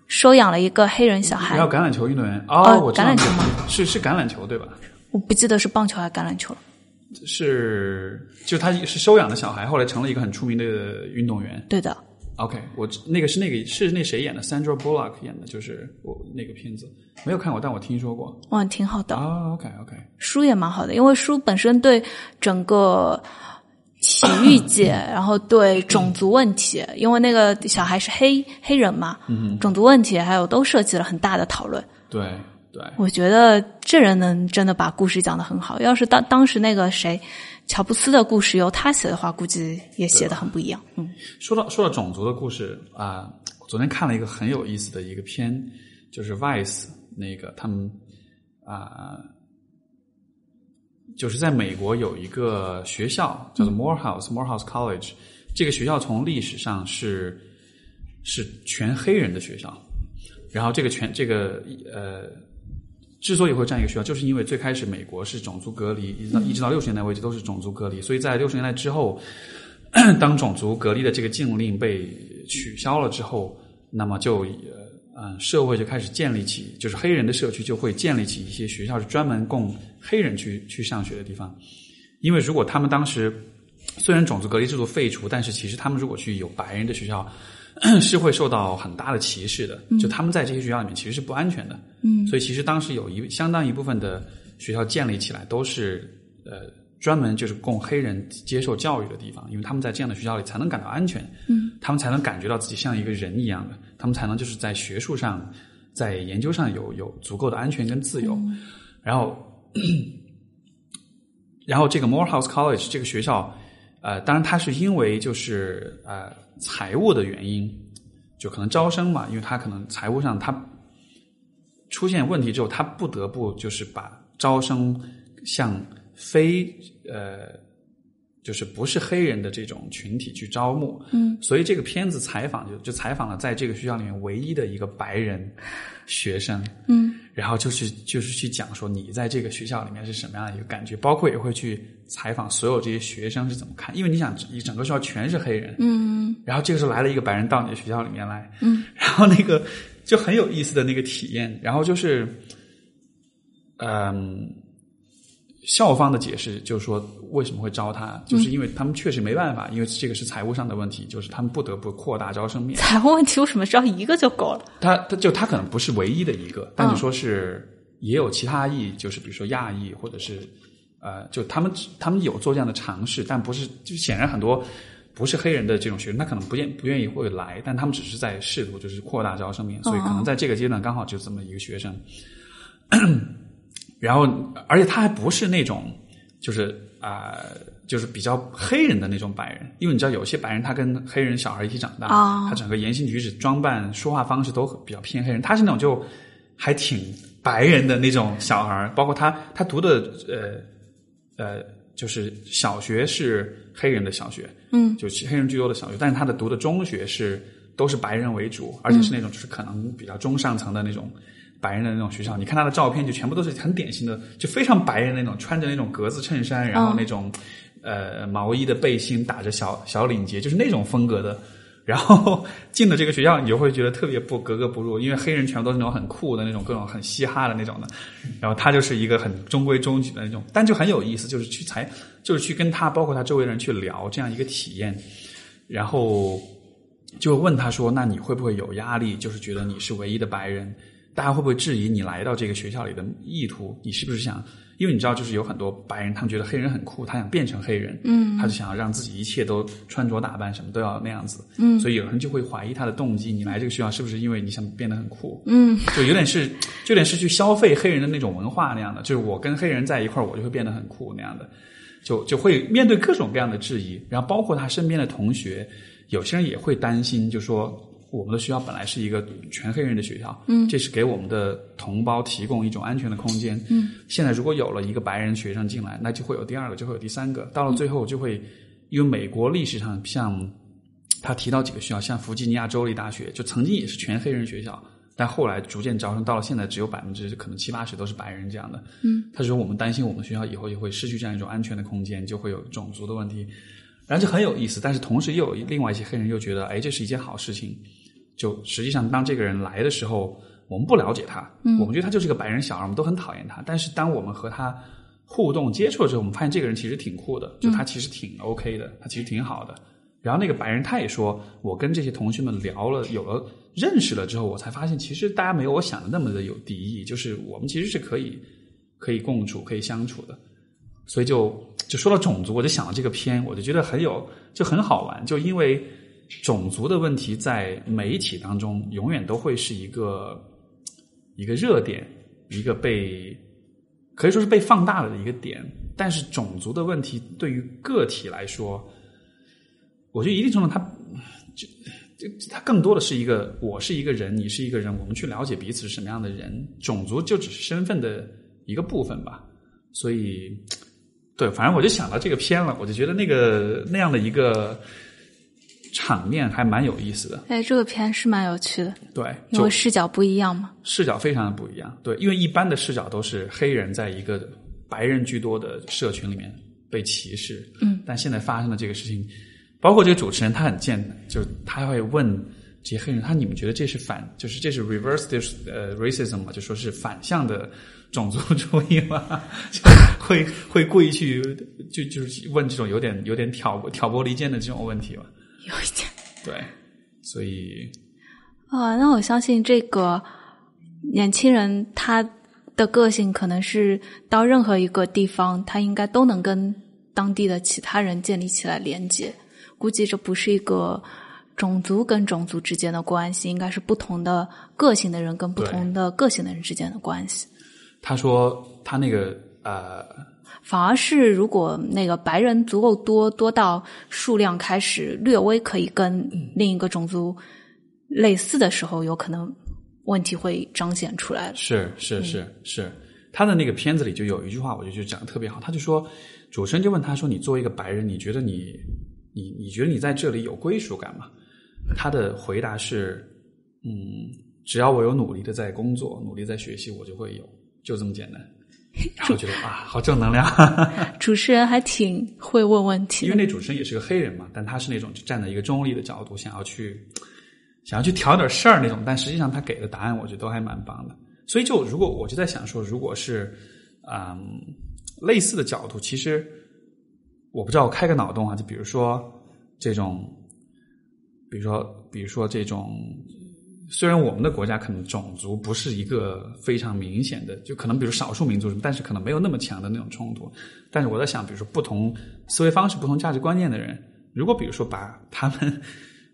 收养了一个黑人小孩要，橄榄球运动员哦，哦我知道橄榄球吗是是橄榄球对吧？我不记得是棒球还是橄榄球了。是，就他是收养的小孩，后来成了一个很出名的运动员。对的，OK，我那个是那个是那谁演的？Sandra Bullock 演的，就是我那个片子没有看过，但我听说过。哇，挺好的。啊，OK OK，书也蛮好的，因为书本身对整个体育界，然后对种族问题，因为那个小孩是黑黑人嘛，种族问题还有都涉及了很大的讨论。对对，我觉得这人能真的把故事讲得很好。要是当当时那个谁，乔布斯的故事由他写的话，估计也写得很不一样。嗯，说到说到种族的故事啊、我昨天看了一个很有意思的一个片，就是 Vice 那个他们啊、就是在美国有一个学校叫做 Morehouse、Morehouse College，这个学校从历史上是是全黑人的学校，然后这个全这个呃。之所以会这样一个学校，就是因为最开始美国是种族隔离，一直到一直到六十年代为止都是种族隔离，所以在六十年代之后，<clears throat> 当种族隔离的这个禁令被取消了之后，那么就呃嗯社会就开始建立起，就是黑人的社区就会建立起一些学校是专门供黑人去去上学的地方，因为如果他们当时虽然种族隔离制度废除，但是其实他们如果去有白人的学校。<clears throat> 是会受到很大的歧视的，就他们在这些学校里面其实是不安全的，嗯，所以其实当时有一相当一部分的学校建立起来都是呃专门就是供黑人接受教育的地方，因为他们在这样的学校里才能感到安全，嗯，他们才能感觉到自己像一个人一样的，他们才能就是在学术上、在研究上有有足够的安全跟自由，然后，<coughs> 然后这个 Morehouse College 这个学校，呃，当然它是因为就是呃财务的原因，就可能招生嘛，因为他可能财务上他出现问题之后，他不得不就是把招生向非呃就是不是黑人的这种群体去招募，嗯，所以这个片子采访就就采访了在这个学校里面唯一的一个白人学生，嗯，然后就是就是去讲说你在这个学校里面是什么样的一个感觉，包括也会去采访所有这些学生是怎么看，因为你想你整个学校全是黑人，嗯。然后这个时候来了一个白人到你的学校里面来，嗯，<laughs> 然后那个就很有意思的那个体验，然后就是，嗯，校方的解释就是说为什么会招他，就是因为他们确实没办法，因为这个是财务上的问题，就是他们不得不扩大招生面。财务问题为什么招一个就够了？他他就他可能不是唯一的一个，但是说是也有其他裔，就是比如说亚裔或者是呃，就他们他们有做这样的尝试，但不是就显然很多不是黑人的这种学生，他可能不愿不愿意会来，但他们只是在试图就是扩大招生面，所以可能在这个阶段刚好就这么一个学生，然后而且他还不是那种就是啊、呃就是比较黑人的那种白人，因为你知道有些白人他跟黑人小孩一起长大，啊他整个言行举止、装扮、说话方式都比较偏黑人，他是那种就还挺白人的那种小孩，包括他他读的呃呃就是小学是黑人的小学，嗯，就是黑人居多的小学，但是他的读的中学是都是白人为主，而且是那种就是可能比较中上层的那种。白人的那种学校，你看他的照片，就全部都是很典型的，就非常白人那种，穿着那种格子衬衫，然后那种、呃毛衣的背心，打着小小领结，就是那种风格的。然后进了这个学校，你就会觉得特别不格格不入，因为黑人全部都是那种很酷的那种，各种很嘻哈的那种的。然后他就是一个很中规中矩的那种，但就很有意思，就是去才就是去跟他，包括他周围的人去聊这样一个体验，然后就问他说：“那你会不会有压力？就是觉得你是唯一的白人，大家会不会质疑你来到这个学校里的意图？你是不是想？因为你知道，就是有很多白人，他们觉得黑人很酷，他想变成黑人，嗯，他就想要让自己一切都穿着打扮什么都要那样子，嗯，所以有人就会怀疑他的动机，你来这个学校是不是因为你想变得很酷？嗯，就有点是，就有点是去消费黑人的那种文化那样的，就是我跟黑人在一块儿，我就会变得很酷那样的，就就会面对各种各样的质疑，然后包括他身边的同学，有些人也会担心，就说我们的学校本来是一个全黑人的学校，嗯，这是给我们的同胞提供一种安全的空间，嗯，现在如果有了一个白人学生进来，那就会有第二个，就会有第三个，到了最后就会因为美国历史上像他提到几个学校，像弗吉尼亚州立大学，就曾经也是全黑人学校，但后来逐渐招生，到了现在只有百分之可能七八十都是白人这样的。嗯，他说我们担心我们学校以后也会失去这样一种安全的空间，就会有种族的问题，然后就很有意思。但是同时又有另外一些黑人又觉得，哎，这是一件好事情。就实际上当这个人来的时候，我们不了解他，我们觉得他就是个白人小孩，我们都很讨厌他。但是当我们和他互动接触了之后，我们发现这个人其实挺酷的，就他其实挺 OK 的，他其实挺好的。然后那个白人他也说，我跟这些同学们聊了，有了认识了之后，我才发现其实大家没有我想的那么的有敌意，就是我们其实是可以可以共处、可以相处的。所以就就说到种族，我就想到这个片，我就觉得很有就很好玩，就因为种族的问题在媒体当中永远都会是一个一个热点，一个被可以说是被放大了的一个点。但是种族的问题对于个体来说，我觉得一定程度它就就它更多的是一个我是一个人，你是一个人，我们去了解彼此是什么样的人，种族就只是身份的一个部分吧。所以，对，反正我就想到这个片了，我就觉得那个那样的一个场面还蛮有意思的。哎，这个片是蛮有趣的，对，因就为视角不一样嘛。视角非常的不一样。对，因为一般的视角都是黑人在一个白人居多的社群里面被歧视，嗯，但现在发生的这个事情，包括这个主持人他很贱的，就是他会问这些黑人，他你们觉得这是反，就是这是 reverse this 呃 racism 嘛？就说是反向的种族主义吗？<laughs> 就会会故意去就就是问这种有点有点挑挑拨离间的这种问题吧？有一点对，所以啊，那我相信这个年轻人他的个性可能是到任何一个地方，他应该都能跟当地的其他人建立起来连接。估计这不是一个种族跟种族之间的关系，应该是不同的个性的人跟不同的个性的人之间的关系。他说他那个呃。反而是，如果那个白人足够多，多到数量开始略微可以跟另一个种族类似的时候，有可能问题会彰显出来了。是是是是，他的那个片子里就有一句话，我就觉得讲的特别好。他就说，主持人就问他说：“你作为一个白人，你觉得你你你觉得你在这里有归属感吗？”他的回答是：“嗯，只要我有努力的在工作，努力在学习，我就会有，就这么简单。<laughs> ”然后觉得啊，好正能量。<laughs> 主持人还挺会问问题，因为那主持人也是个黑人嘛，但他是那种就站在一个中立的角度，想要去想要去挑点事儿那种，但实际上他给的答案，我觉得都还蛮棒的。所以就如果我就在想说，如果是嗯类似的角度，其实我不知道，我开个脑洞啊，就比如说这种，比如说比如说这种。虽然我们的国家可能种族不是一个非常明显的，就可能比如少数民族什么，但是可能没有那么强的那种冲突。但是我在想，比如说不同思维方式、不同价值观念的人，如果比如说把他们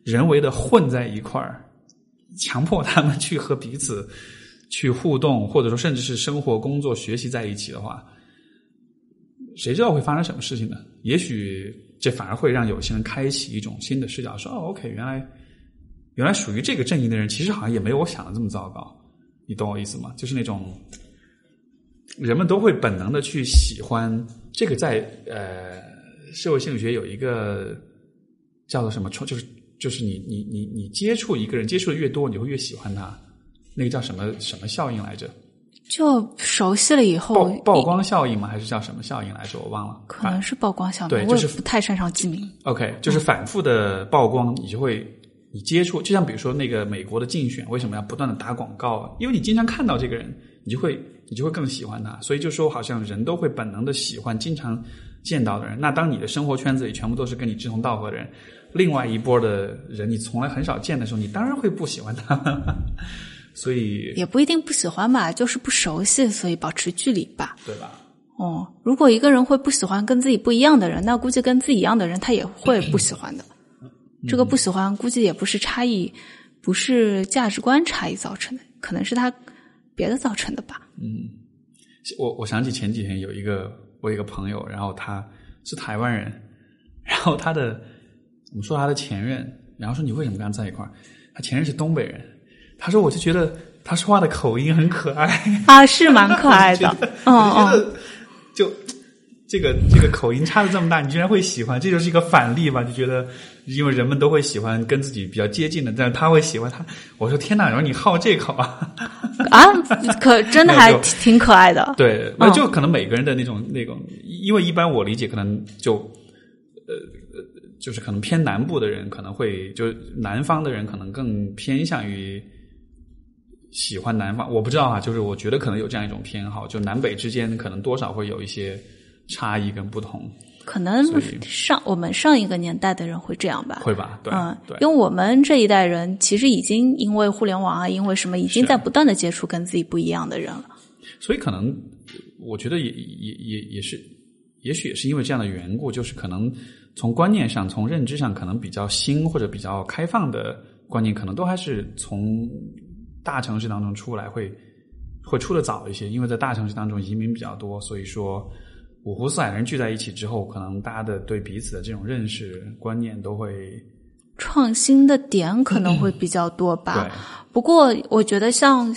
人为的混在一块儿，强迫他们去和彼此去互动，或者说甚至是生活、工作、学习在一起的话，谁知道会发生什么事情呢？也许这反而会让有些人开启一种新的视角，说：“哦，OK，原来。”原来属于这个阵营的人，其实好像也没有我想的这么糟糕，你懂我意思吗？就是那种人们都会本能的去喜欢这个，在呃社会心理学有一个叫做什么，就是就是你你你你接触一个人接触的越多，你会越喜欢他，那个叫什么什么效应来着？就熟悉了以后，曝曝光效应吗？还是叫什么效应来着？我忘了，可能是曝光效应，对，就是不太擅长记名。OK，就是反复的曝光，你就会。你接触，就像比如说那个美国的竞选，为什么要不断的打广告？因为你经常看到这个人，你就会你就会更喜欢他。所以就说，好像人都会本能的喜欢经常见到的人。那当你的生活圈子里全部都是跟你志同道合的人，另外一波的人你从来很少见的时候，你当然会不喜欢他。<laughs> 所以也不一定不喜欢吧，就是不熟悉，所以保持距离吧，对吧？哦，如果一个人会不喜欢跟自己不一样的人，那估计跟自己一样的人他也会不喜欢的。这个不喜欢，估计也不是差异，不是价值观差异造成的，可能是他别的造成的吧。嗯，我我想起前几天有一个我有一个朋友，然后他是台湾人，然后他的我们说他的前任，然后说你为什么跟他在一块儿？他前任是东北人，他说我就觉得他说话的口音很可爱啊，是蛮 <laughs> 可爱的，嗯嗯，就。这个这个口音差的这么大，你居然会喜欢，这就是一个反例吧？就觉得，因为人们都会喜欢跟自己比较接近的，但是他会喜欢他。我说天哪，然后你好这口啊？啊，<laughs> 可 <laughs> 真的还挺可爱的。对，那就可能每个人的那种那种，因为一般我理解，可能就呃呃，就是可能偏南部的人可能会，就南方的人可能更偏向于。喜欢南方，我不知道啊，就是我觉得可能有这样一种偏好，就南北之间可能多少会有一些差异跟不同。可能上我们上一个年代的人会这样吧？会吧？对，嗯，对因为我们这一代人其实已经因为互联网啊，因为什么，已经在不断的接触跟自己不一样的人了。所以可能我觉得也也也也是，也许也是因为这样的缘故，就是可能从观念上、从认知上，可能比较新或者比较开放的观念，可能都还是从。大城市当中出来会会出的早一些，因为在大城市当中移民比较多，所以说五湖四海人聚在一起之后，可能大家的对彼此的这种认识观念都会创新的点可能会比较多吧。不过我觉得像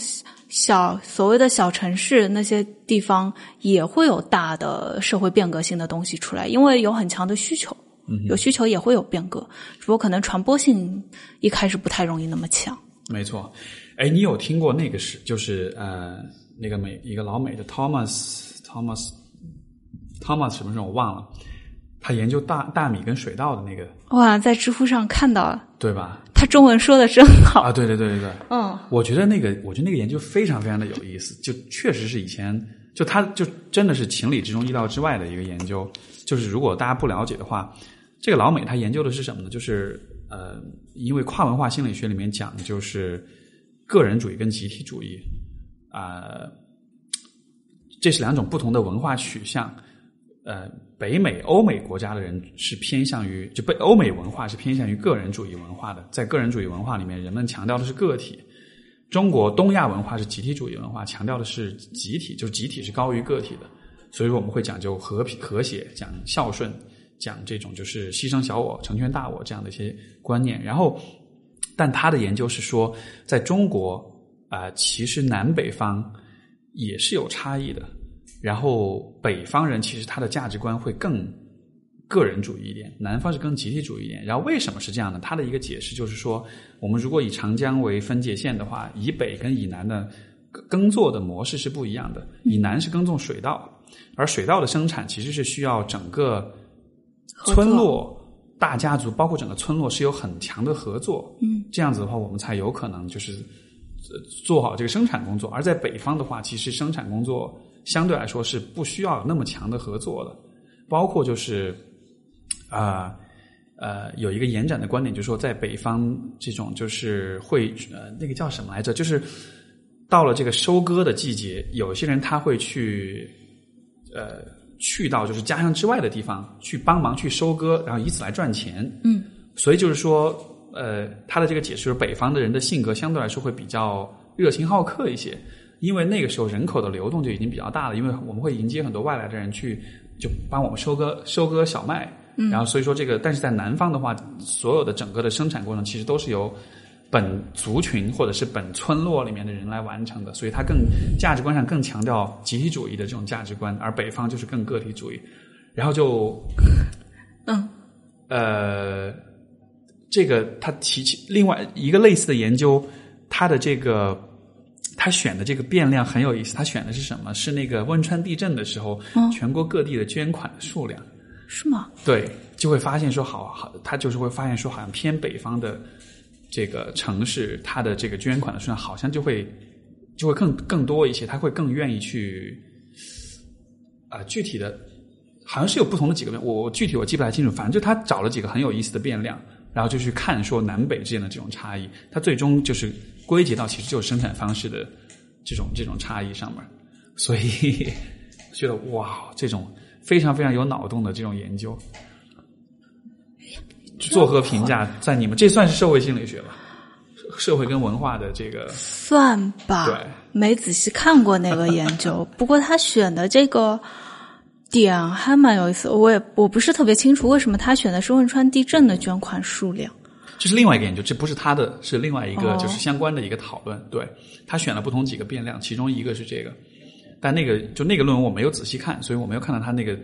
小所谓的小城市那些地方也会有大的社会变革性的东西出来，因为有很强的需求，有需求也会有变革，只不过可能传播性一开始不太容易那么强。没错。哎，你有听过那个是就是呃那个美一个老美的 Thomas Thomas Thomas 什么时候我忘了，他研究大大米跟水稻的那个哇，在知乎上看到了，对吧？他中文说的真好啊！对对对对对，嗯，我觉得那个我觉得那个研究非常非常的有意思，就确实是以前就他就真的是情理之中意料之外的一个研究。就是如果大家不了解的话，这个老美他研究的是什么呢？就是呃，因为跨文化心理学里面讲的就是。个人主义跟集体主义，啊，这是两种不同的文化取向。呃，北美、欧美国家的人是偏向于，就被欧美文化是偏向于个人主义文化的。在个人主义文化里面，人们强调的是个体；中国东亚文化是集体主义文化，强调的是集体，就是集体是高于个体的。所以说，我们会讲究和平、和谐，讲孝顺，讲这种就是牺牲小我、成全大我这样的一些观念。然后。但他的研究是说，在中国啊，其实南北方也是有差异的。然后北方人其实他的价值观会更个人主义一点，南方是更集体主义一点。然后为什么是这样呢？他的一个解释就是说，我们如果以长江为分界线的话，以北跟以南的耕作的模式是不一样的。以南是耕种水稻，而水稻的生产其实是需要整个村落。大家族包括整个村落是有很强的合作，嗯，这样子的话，我们才有可能就是做好这个生产工作。而在北方的话，其实生产工作相对来说是不需要那么强的合作的。包括就是啊呃，有一个延展的观点，就是说在北方这种就是会呃那个叫什么来着？就是到了这个收割的季节，有些人他会去呃。去到就是家乡之外的地方去帮忙去收割，然后以此来赚钱。嗯，所以就是说，呃，他的这个解释是北方的人的性格相对来说会比较热情好客一些，因为那个时候人口的流动就已经比较大了，因为我们会迎接很多外来的人去就帮我们收割收割小麦。嗯，然后所以说这个，但是在南方的话，所有的整个的生产过程其实都是由。本族群或者是本村落里面的人来完成的，所以它更价值观上更强调集体主义的这种价值观，而北方就是更个体主义。然后就，嗯，呃，这个他提起另外一个类似的研究，他的这个他选的这个变量很有意思，他选的是什么？是那个汶川地震的时候，全国各地的捐款的数量是吗？对，就会发现说，好好，他就是会发现说，好像偏北方的。这个城市，它的这个捐款的数量好像就会就会更更多一些，他会更愿意去啊，具体的，好像是有不同的几个变，我我具体我记不太清楚，反正就他找了几个很有意思的变量，然后就去看说南北之间的这种差异，他最终就是归结到其实就是生产方式的这种这种差异上面，所以 <laughs> 觉得哇，这种非常非常有脑洞的这种研究。作何评价？在你们这算是社会心理学吧？社会跟文化的这个算吧。对，没仔细看过那个研究。<laughs> 不过他选的这个点还蛮有意思。我也我不是特别清楚为什么他选的是汶川地震的捐款数量。这是另外一个研究，这不是他的，是另外一个就是相关的一个讨论。对他选了不同几个变量，其中一个是这个，但那个就那个论文我没有仔细看，所以我没有看到他那个。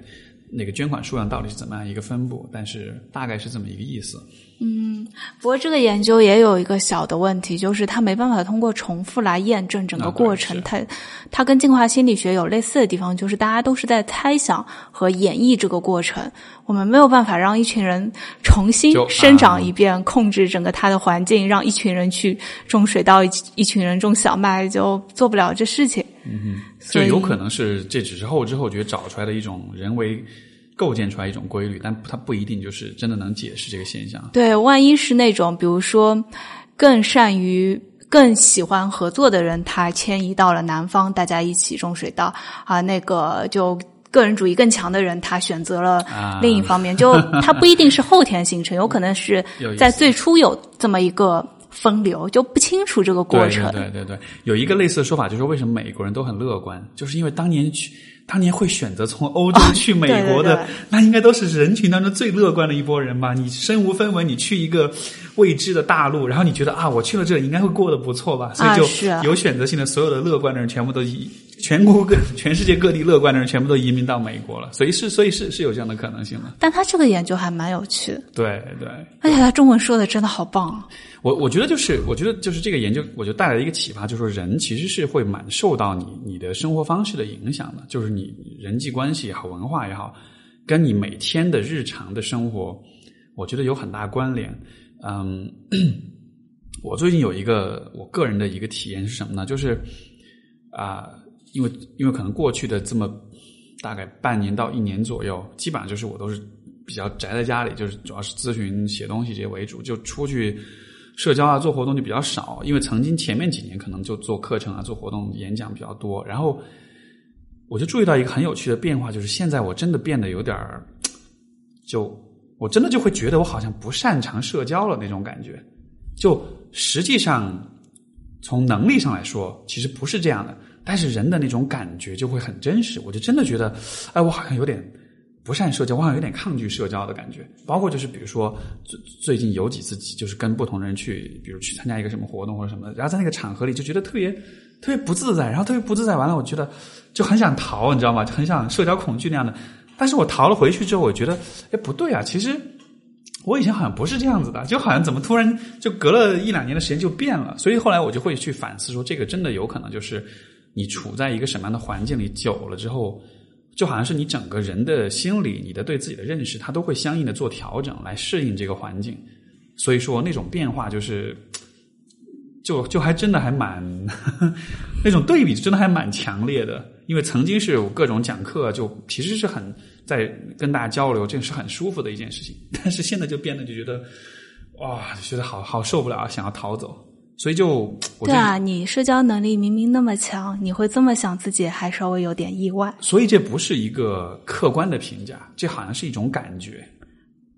那个捐款数量到底是怎么样一个分布，但是大概是这么一个意思。嗯不过这个研究也有一个小的问题，就是它没办法通过重复来验证整个过程。啊它它跟进化心理学有类似的地方，就是大家都是在猜想和演绎这个过程。我们没有办法让一群人重新生长啊一遍，控制整个它的环境，让一群人去种水稻，一一群人种小麦，就做不了这事情。嗯就有可能是这只是后知后觉找出来的一种人为构建出来一种规律，但它不一定就是真的能解释这个现象。对，万一是那种比如说更善于、更喜欢合作的人，他迁移到了南方，大家一起种水稻啊，那个就。个人主义更强的人，他选择了啊另一方面，就他不一定是后天形成，<laughs> 有可能是在最初有这么一个分流，就不清楚这个过程。对对对对对，有一个类似的说法，就是为什么美国人都很乐观，就是因为当年去。当年会选择从欧洲去美国的，对对对那应该都是人群当中最乐观的一波人吧？你身无分文，你去一个未知的大陆，然后你觉得啊，我去了这里应该会过得不错吧？所以就有选择性的，所有的乐观的人全部都移，全国各 <laughs> 全世界各地乐观的人全部都移民到美国了。所以是，所以是是有这样的可能性的。但他这个研究还蛮有趣的，对对，而且他中文说的真的好棒啊！我我觉得就是，我觉得就是这个研究，我就带来一个启发，就是说人其实是会蛮受到你你的生活方式的影响的，就是你人际关系也好，文化也好，跟你每天的日常的生活，我觉得有很大关联。嗯，<coughs> 我最近有一个我个人的一个体验是什么呢？就是啊、因为因为可能过去的这么大概半年到一年左右，基本上就是我都是比较宅在家里，就是主要是咨询、写东西这些为主，就出去社交啊、做活动就比较少。因为曾经前面几年可能就做课程啊、做活动、演讲比较多，然后我就注意到一个很有趣的变化，就是现在我真的变得有点儿，就我真的就会觉得我好像不擅长社交了那种感觉。就实际上从能力上来说，其实不是这样的，但是人的那种感觉就会很真实。我就真的觉得，哎，我好像有点不善社交，我好像有点抗拒社交的感觉。包括就是比如说最最近有几次，就是跟不同人去，比如去参加一个什么活动或者什么，然后在那个场合里就觉得特别特别不自在，然后特别不自在，完了我觉得就很想逃，你知道吗？就很想社交恐惧那样的。但是我逃了回去之后，我觉得，哎，不对啊，其实。我以前好像不是这样子的，就好像怎么突然就隔了一两年的时间就变了，所以后来我就会去反思说，这个真的有可能就是你处在一个什么样的环境里久了之后，就好像是你整个人的心理、你的对自己的认识，它都会相应的做调整来适应这个环境。所以说那种变化就是，就就还真的还蛮 <laughs> 那种对比，真的还蛮强烈的。因为曾经是有各种讲课，就其实是很在跟大家交流，这是很舒服的一件事情。但是现在就变得就觉得，哇，觉得好好受不了，想要逃走。所以就对啊，你社交能力明明那么强，你会这么想自己，还稍微有点意外。所以这不是一个客观的评价，这好像是一种感觉，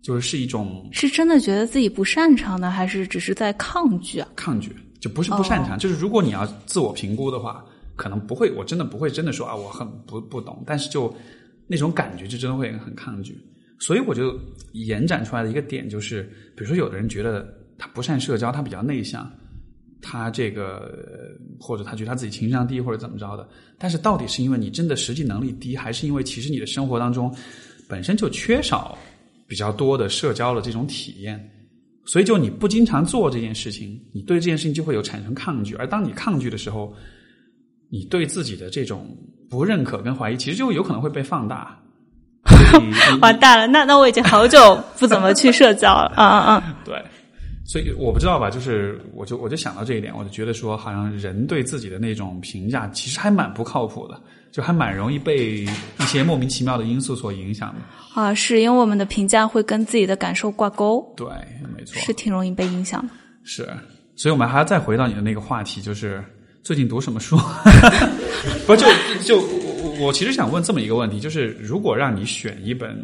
就是是一种是真的觉得自己不擅长呢，还是只是在抗拒啊？抗拒，就不是不擅长，就是如果你要自我评估的话，可能不会，我真的不会真的说啊，我很不不懂，但是就那种感觉就真的会很抗拒。所以我就延展出来的一个点就是，比如说有的人觉得他不善社交，他比较内向，他这个呃或者他觉得他自己情商低或者怎么着的，但是到底是因为你真的实际能力低，还是因为其实你的生活当中本身就缺少比较多的社交的这种体验？所以，就你不经常做这件事情，你对这件事情就会有产生抗拒。而当你抗拒的时候，你对自己的这种不认可跟怀疑，其实就有可能会被放大。<laughs> 完蛋了，那那我已经好久不怎么去社交了。嗯嗯嗯，<laughs> 对，所以我不知道吧，就是我就我就想到这一点，我就觉得说，好像人对自己的那种评价，其实还蛮不靠谱的，就还蛮容易被一些莫名其妙的因素所影响的。啊，是因为我们的评价会跟自己的感受挂钩，对，没错，是挺容易被影响的。是，所以我们还要再回到你的那个话题，就是最近读什么书？<laughs> 不就就我我其实想问这么一个问题，就是如果让你选一本，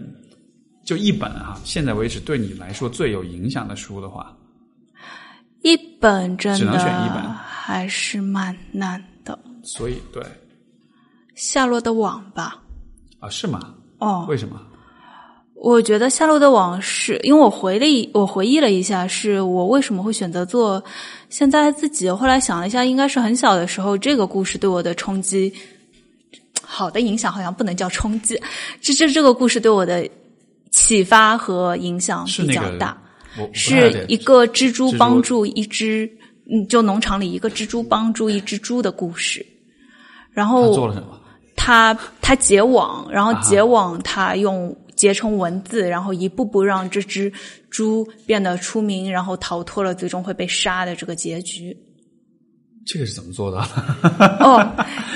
就一本啊，现在为止对你来说最有影响的书的话，一本真的还是蛮难的。所以对夏洛的网吧，啊，是吗？哦，为什么？我觉得夏洛的网是因为我回了一我回忆了一下，是我为什么会选择做现在自己。后来想了一下，应该是很小的时候，这个故事对我的冲击好的影响好像不能叫冲击，这这这个故事对我的启发和影响是比较大。是一个蜘蛛帮助一只，嗯，就农场里一个蜘蛛帮助一只猪的故事。然他做后了什么？他他结网，然后结网他用结成文字，然后一步步让这只猪变得出名，然后逃脱了最终会被杀的这个结局。这个是怎么做的？<laughs> 哦，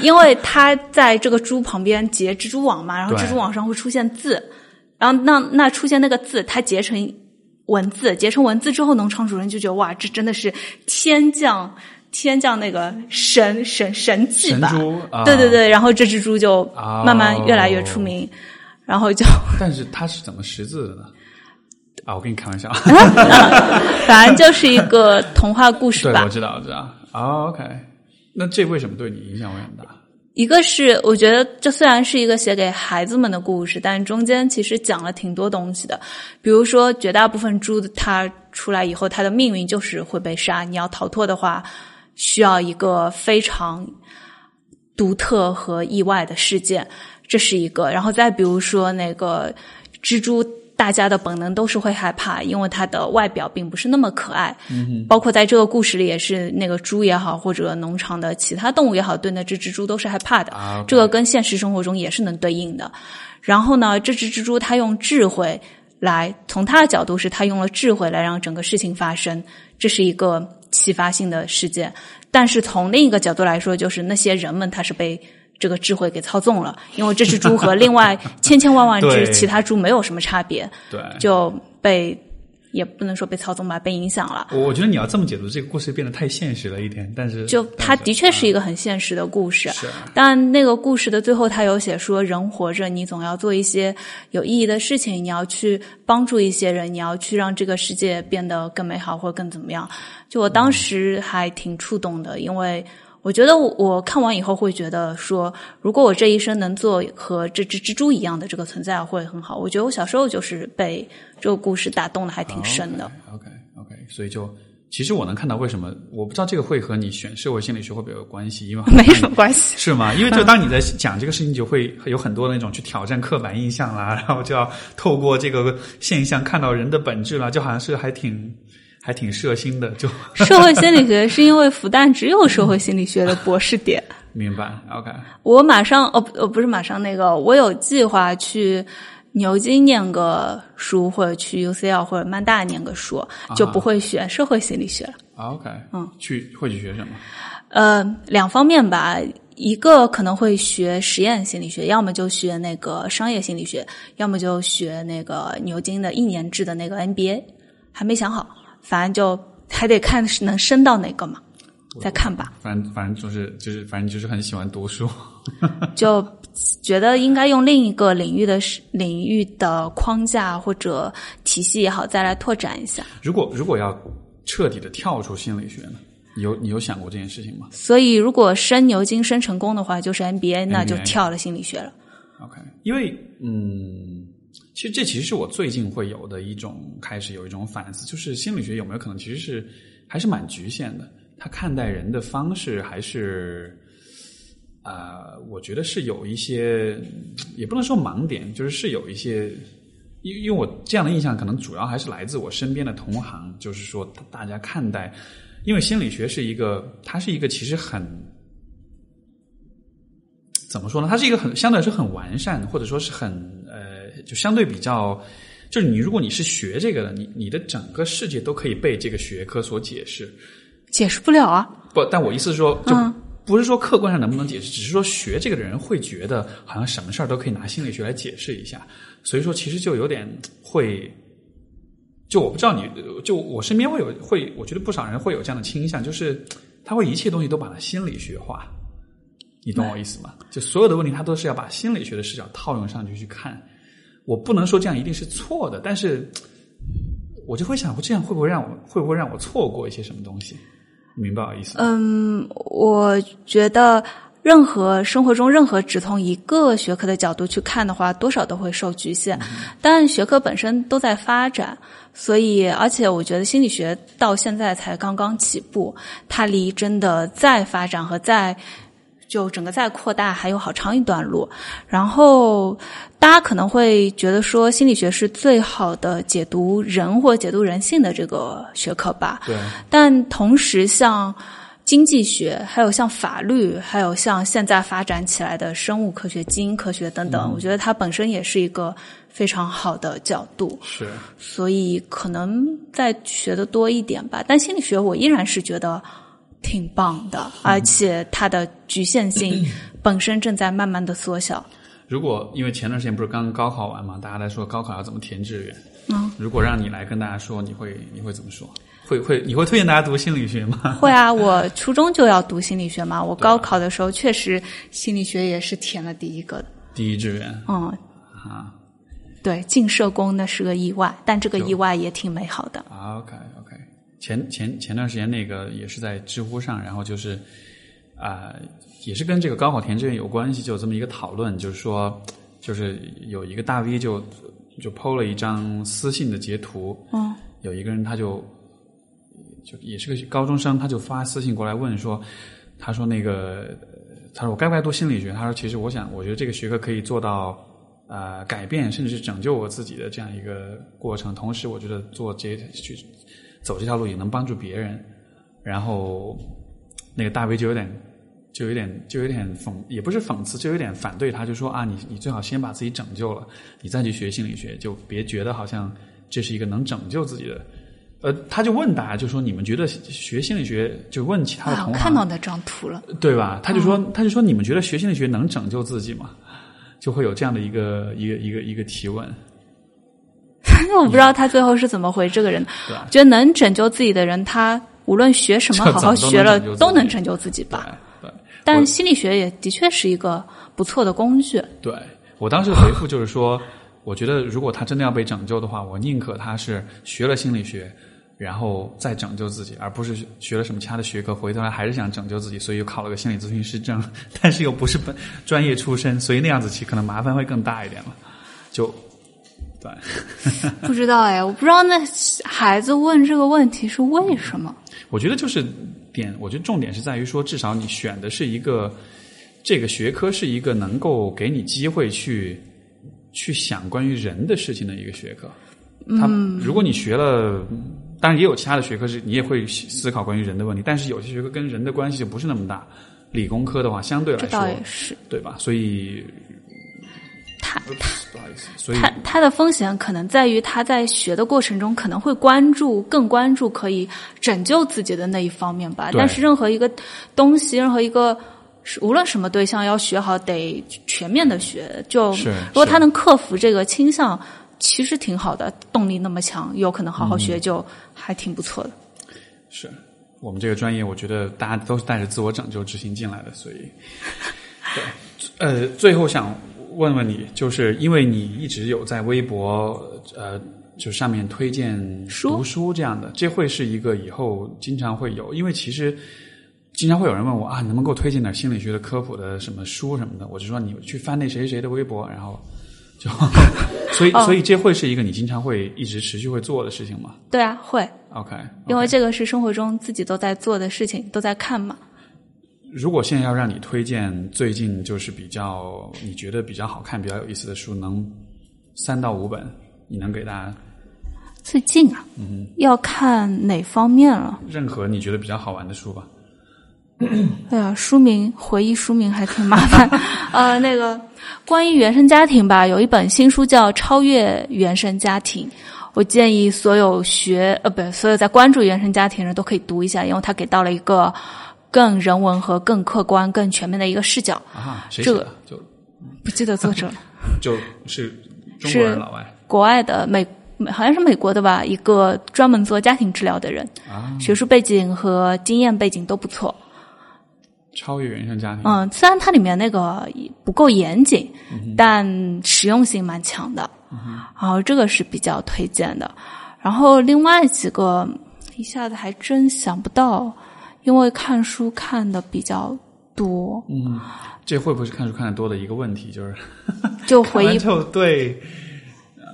因为他在这个猪旁边结蜘蛛网嘛，然后蜘蛛网上会出现字，然后那那出现那个字，它结成文字，结成文字之后，农场主人就觉得哇，这真的是天降天降那个神神神迹吧？神啊对对对，然后这只猪就哦慢慢越来越出名，然后就 <laughs> 但是它是怎么识字的呢？啊，我跟你开玩笑。<laughs> 反正就是一个童话故事对，吧我。知道，我知道。哦 OK，那这为什么对你影响会很大？一个是我觉得这虽然是一个写给孩子们的故事，但中间其实讲了挺多东西的。比如说，绝大部分猪它出来以后，它的命运就是会被杀。你要逃脱的话，需要一个非常独特和意外的事件，这是一个。然后再比如说那个蜘蛛。大家的本能都是会害怕，因为它的外表并不是那么可爱。嗯、包括在这个故事里，也是那个猪也好，或者农场的其他动物也好，对那只蜘蛛都是害怕的。啊这个跟现实生活中也是能对应的。然后呢，这只蜘蛛它用智慧来，从它的角度是它用了智慧来让整个事情发生，这是一个启发性的事件。但是从另一个角度来说，就是那些人们他是被这个智慧给操纵了，因为这只猪和另外千千万万只其他猪没有什么差别，对，就被也不能说被操纵吧，被影响了。我我觉得你要这么解读，这个故事变得太现实了一点。但是，就它的确是一个很现实的故事，是但那个故事的最后，他有写说，人活着，你总要做一些有意义的事情，你要去帮助一些人，你要去让这个世界变得更美好或者更怎么样。就我当时还挺触动的，因为我觉得我我看完以后会觉得说，如果我这一生能做和这只蜘蛛一样的这个存在，会很好。我觉得我小时候就是被这个故事打动的还挺深的。OK OK，, 所以就其实我能看到为什么我不知道这个会和你选社会心理学会不会有关系，因为没什么关系，是吗？因为就当你在讲这个事情，就会有很多那种去挑战刻板印象啦，然后就要透过这个现象看到人的本质啦，就好像是还挺还挺社心的，就 <laughs> 社会心理学是因为复旦只有社会心理学的博士点。<laughs> 明白 OK 我马上哦不呃不是马上那个，我有计划去牛津念个书，或者去 UCL 或者曼大念个书，就不会选社会心理学了。OK 嗯，去会去学什么？呃，两方面吧，一个可能会学实验心理学，要么就学那个商业心理学，要么就学那个牛津的一年制的那个 MBA，还没想好，反正就还得看是能升到哪个嘛，再看吧。反正反正就是就是反正就是很喜欢读书。<laughs> <laughs> 就觉得应该用另一个领域的领域的框架或者体系也好，再来拓展一下。如果如果要彻底的跳出心理学呢？你有你有想过这件事情吗所以，如果升牛津升成功的话，就是 MBA，那就跳了心理学了。？OK，因为嗯，其实这其实是我最近会有的一种开始有一种反思，就是心理学有没有可能其实是还是蛮局限的，他看待人的方式还是。呃，我觉得是有一些，也不能说盲点，就是是有一些，因因为我这样的印象可能主要还是来自我身边的同行，就是说大家看待，因为心理学是一个，它是一个其实很怎么说呢？它是一个很相对来说很完善，或者说是很，就相对比较，就是你如果你是学这个的，你你的整个世界都可以被这个学科所解释。解释不了啊。不，但我意思是说，就嗯不是说客观上能不能解释，只是说学这个的人会觉得好像什么事儿都可以拿心理学来解释一下，所以说其实就有点会，就我不知道你，就我身边会有会，我觉得不少人会有这样的倾向，就是他会一切东西都把它心理学化，你懂我意思吗？就所有的问题他都是要把心理学的视角套用上去去看，我不能说这样一定是错的，但是 <tsk> 我就会想，这样会不会让我会不会让我错过一些什么东西？明白我意思？嗯，我觉得任何生活中任何只从一个学科的角度去看的话，多少都会受局限。但学科本身都在发展，所以而且我觉得心理学到现在才刚刚起步，它离真的再发展和再就整个再扩大还有好长一段路。然后大家可能会觉得说，心理学是最好的解读人或解读人性的这个学科吧？对，但同时像。经济学，还有像法律，还有像现在发展起来的生物科学、基因科学等等，我觉得它本身也是一个非常好的角度。是，所以可能再学的多一点吧。但心理学我依然是觉得挺棒的，而且它的局限性 <clears throat> 本身正在慢慢的缩小。如果因为前段时间不是刚高考完嘛，大家在说高考要怎么填志愿？嗯，如果让你来跟大家说，你会你会怎么说？会会，你会推荐大家读心理学吗？<laughs> 会啊，我初中就要读心理学嘛。<laughs> 我高考的时候确实心理学也是填了第一个的，第一志愿。嗯啊，对，进社工那是个意外，但这个意外也挺美好的。啊，OK OK，前前前段时间那个也是在知乎上，然后就是啊，也是跟这个高考填志愿有关系，就有这么一个讨论，就是说，就是有一个大 V 就就 PO 了一张私信的截图，嗯，有一个人他就。就也是个高中生，他就发私信过来问说：“他说那个，他说我该不该读心理学？他说其实我想，我觉得这个学科可以做到啊改变，甚至是拯救我自己的这样一个过程。同时，我觉得做这去走这条路也能帮助别人。然后那个大 V 就有点就有点就有点讽，也不是讽刺，就有点反对他，就说啊，你你最好先把自己拯救了，你再去学心理学，就别觉得好像这是一个能拯救自己的。”呃，他就问大家，就说你们觉得学心理学，就问其他的同行，看到那张图了，对吧？他就说，他就说，你们觉得学心理学能拯救自己吗？就会有这样的一个一个一个一个提问。<laughs> 我不知道他最后是怎么回这个人。觉得能拯救自己的人，他无论学什么，好好学了，都能拯救自己吧。对。但心理学也的确是一个不错的工具。对我当时回复就是说，<laughs> 我觉得如果他真的要被拯救的话，我宁可他是学了心理学。然后再拯救自己，而不是学了什么其他的学科，回头来还是想拯救自己，所以又考了个心理咨询师证，<laughs> 但是又不是本专业出身，所以那样子其实可能麻烦会更大一点了。就对，<laughs> 不知道哎，我不知道那孩子问这个问题是为什么。我觉得就是点，我觉得重点是在于说，至少你选的是一个这个学科是一个能够给你机会去去想关于人的事情的一个学科。他如果你学了。当然也有其他的学科是，你也会思考关于人的问题，但是有些学科跟人的关系就不是那么大。理工科的话，相对来说是，对吧？所以，他他他他的风险可能在于他在学的过程中可能会关注更关注可以拯救自己的那一方面吧。但是任何一个东西，任何一个无论什么对象要学好，得全面的学。就如果他能克服这个倾向。其实挺好的，动力那么强，有可能好好学就还挺不错的。是我们这个专业，我觉得大家都是带着自我拯救之心进来的，所以对。呃，最后想问问你，就是因为你一直有在微博呃，就上面推荐读书这样的，这会是一个以后经常会有，因为其实经常会有人问我啊，能不能给我推荐点心理学的科普的什么书什么的？我就说你去翻那谁谁的微博，然后。就，<laughs> 所以所以这会是一个你经常会一直持续会做的事情吗？对啊，会。OK，因为这个是生活中自己都在做的事情，都在看嘛。如果现在要让你推荐最近就是比较你觉得比较好看、比较有意思的书，能三到五本，你能给大家？最近啊，嗯，要看哪方面了？任何你觉得比较好玩的书吧。<coughs> 哎呀，书名回忆书名还挺麻烦。<laughs> 呃，那个关于原生家庭吧，有一本新书叫《超越原生家庭》，我建议所有学呃，不，所有在关注原生家庭人都可以读一下，因为他给到了一个更人文和更客观、更全面的一个视角。啊，谁写的？就不记得作者了。<laughs> 就是中国人，老外，国外的美，好像是美国的吧？一个专门做家庭治疗的人，学术背景和经验背景都不错。超越原生家庭。嗯，虽然它里面那个不够严谨，但实用性蛮强的。然后这个是比较推荐的。然后另外几个一下子还真想不到，因为看书看的比较多。嗯，这会不会是看书看的多的一个问题？就是 <laughs> 就回忆就对，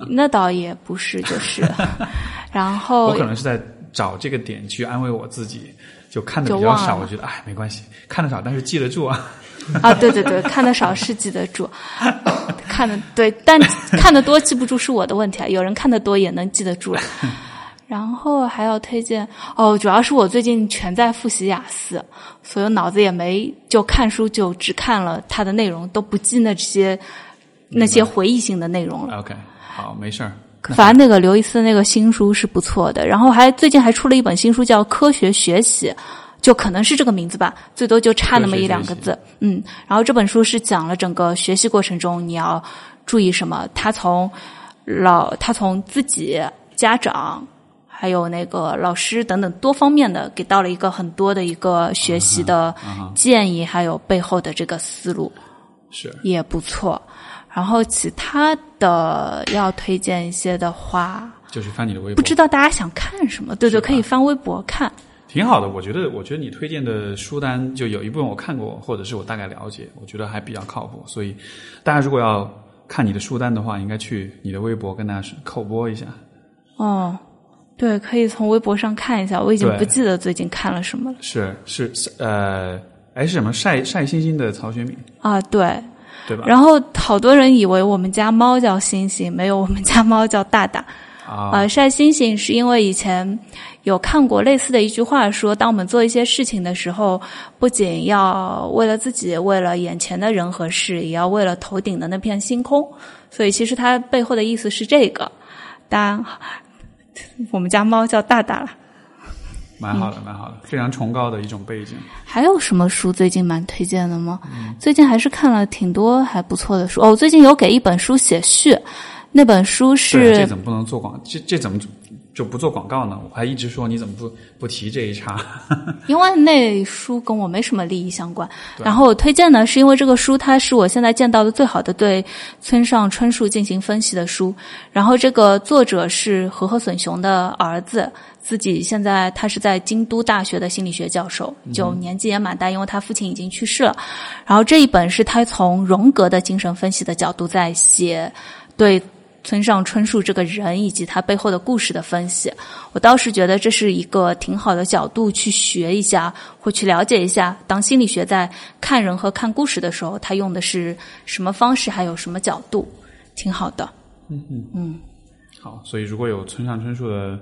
那倒也不是，就是。<laughs> 然后我可能是在找这个点去安慰我自己。就看的比较少，我觉得哎没关系，看的少但是记得住啊。<laughs> 啊，对对对，看的少是记得住，看的对，但看的多记不住是我的问题啊。有人看的多也能记得住了。然后还要推荐哦，主要是我最近全在复习雅思，所以脑子也没就看书就只看了它的内容，都不记那些那些回忆性的内容了。OK，好，没事儿。反正那个刘易斯那个新书是不错的，然后还最近还出了一本新书叫《科学学习》，就可能是这个名字吧，最多就差那么一两个字。嗯，然后这本书是讲了整个学习过程中你要注意什么，他从老他从自己家长。还有那个老师等等多方面的，给到了一个很多的一个学习的建议，还有背后的这个思路，是也不错。然后其他的要推荐一些的话，就是翻你的微博，不知道大家想看什么？对对，可以翻微博看。挺好的，我觉得，我觉得你推荐的书单就有一部分我看过，或者是我大概了解，我觉得还比较靠谱。所以大家如果要看你的书单的话，应该去你的微博跟大家口播一下。哦。对，可以从微博上看一下。我已经不记得最近看了什么了。是是呃，哎，是什么晒晒星星的曹雪敏啊？对，对吧？然后好多人以为我们家猫叫星星，没有，我们家猫叫大大。啊、呃，晒星星是因为以前有看过类似的一句话说，当我们做一些事情的时候，不仅要为了自己，为了眼前的人和事，也要为了头顶的那片星空。所以其实它背后的意思是这个。当然。我们家猫叫大大了，蛮好的，蛮好的，非常崇高的一种背景。<laughs> 还有什么书最近蛮推荐的吗？嗯、最近还是看了挺多还不错的书哦。我最近有给一本书写序，那本书是这怎么不能做广？这这怎么就不做广告呢？我还一直说你怎么不不提这一茬？<laughs> 因为那书跟我没什么利益相关。然后我推荐呢，是因为这个书它是我现在见到的最好的对村上春树进行分析的书。然后这个作者是和贺隼雄的儿子，自己现在他是在京都大学的心理学教授，就年纪也蛮大，因为他父亲已经去世了。然后这一本是他从荣格的精神分析的角度在写对。村上春树这个人以及他背后的故事的分析，我倒是觉得这是一个挺好的角度去学一下，或去了解一下，当心理学在看人和看故事的时候，他用的是什么方式，还有什么角度，挺好的。嗯嗯嗯，好，所以如果有村上春树的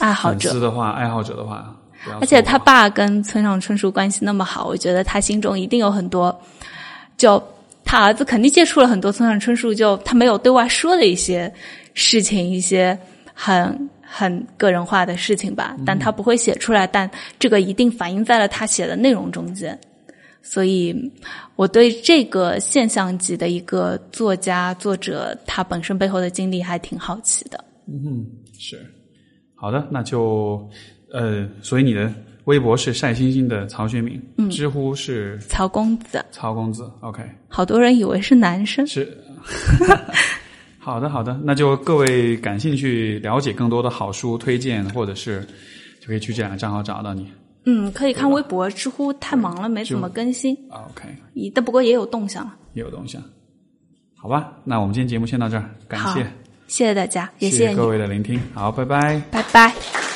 爱好者的话，爱好者的话，而且他爸跟村上春树关系那么好，我觉得他心中一定有很多就。他儿子肯定接触了很多村上春树，就他没有对外说的一些事情，一些很很个人化的事情吧，但他不会写出来，但这个一定反映在了他写的内容中间。所以，我对这个现象级的一个作家作者，他本身背后的经历还挺好奇的。嗯，是好的，那就呃，所以你的。微博是晒星星的曹学敏，嗯，知乎是曹公子，曹公子，OK，好多人以为是男生，是，<laughs> 好的好的，那就各位感兴趣了解更多的好书推荐，或者是就可以去这两个账号找到你，嗯，可以看微博，知乎太忙了，没怎么更新，OK，但不过也有动向了，也有动向，好吧，那我们今天节目先到这儿，感谢，谢谢大家，也谢谢各位的聆听，好，拜拜，拜拜。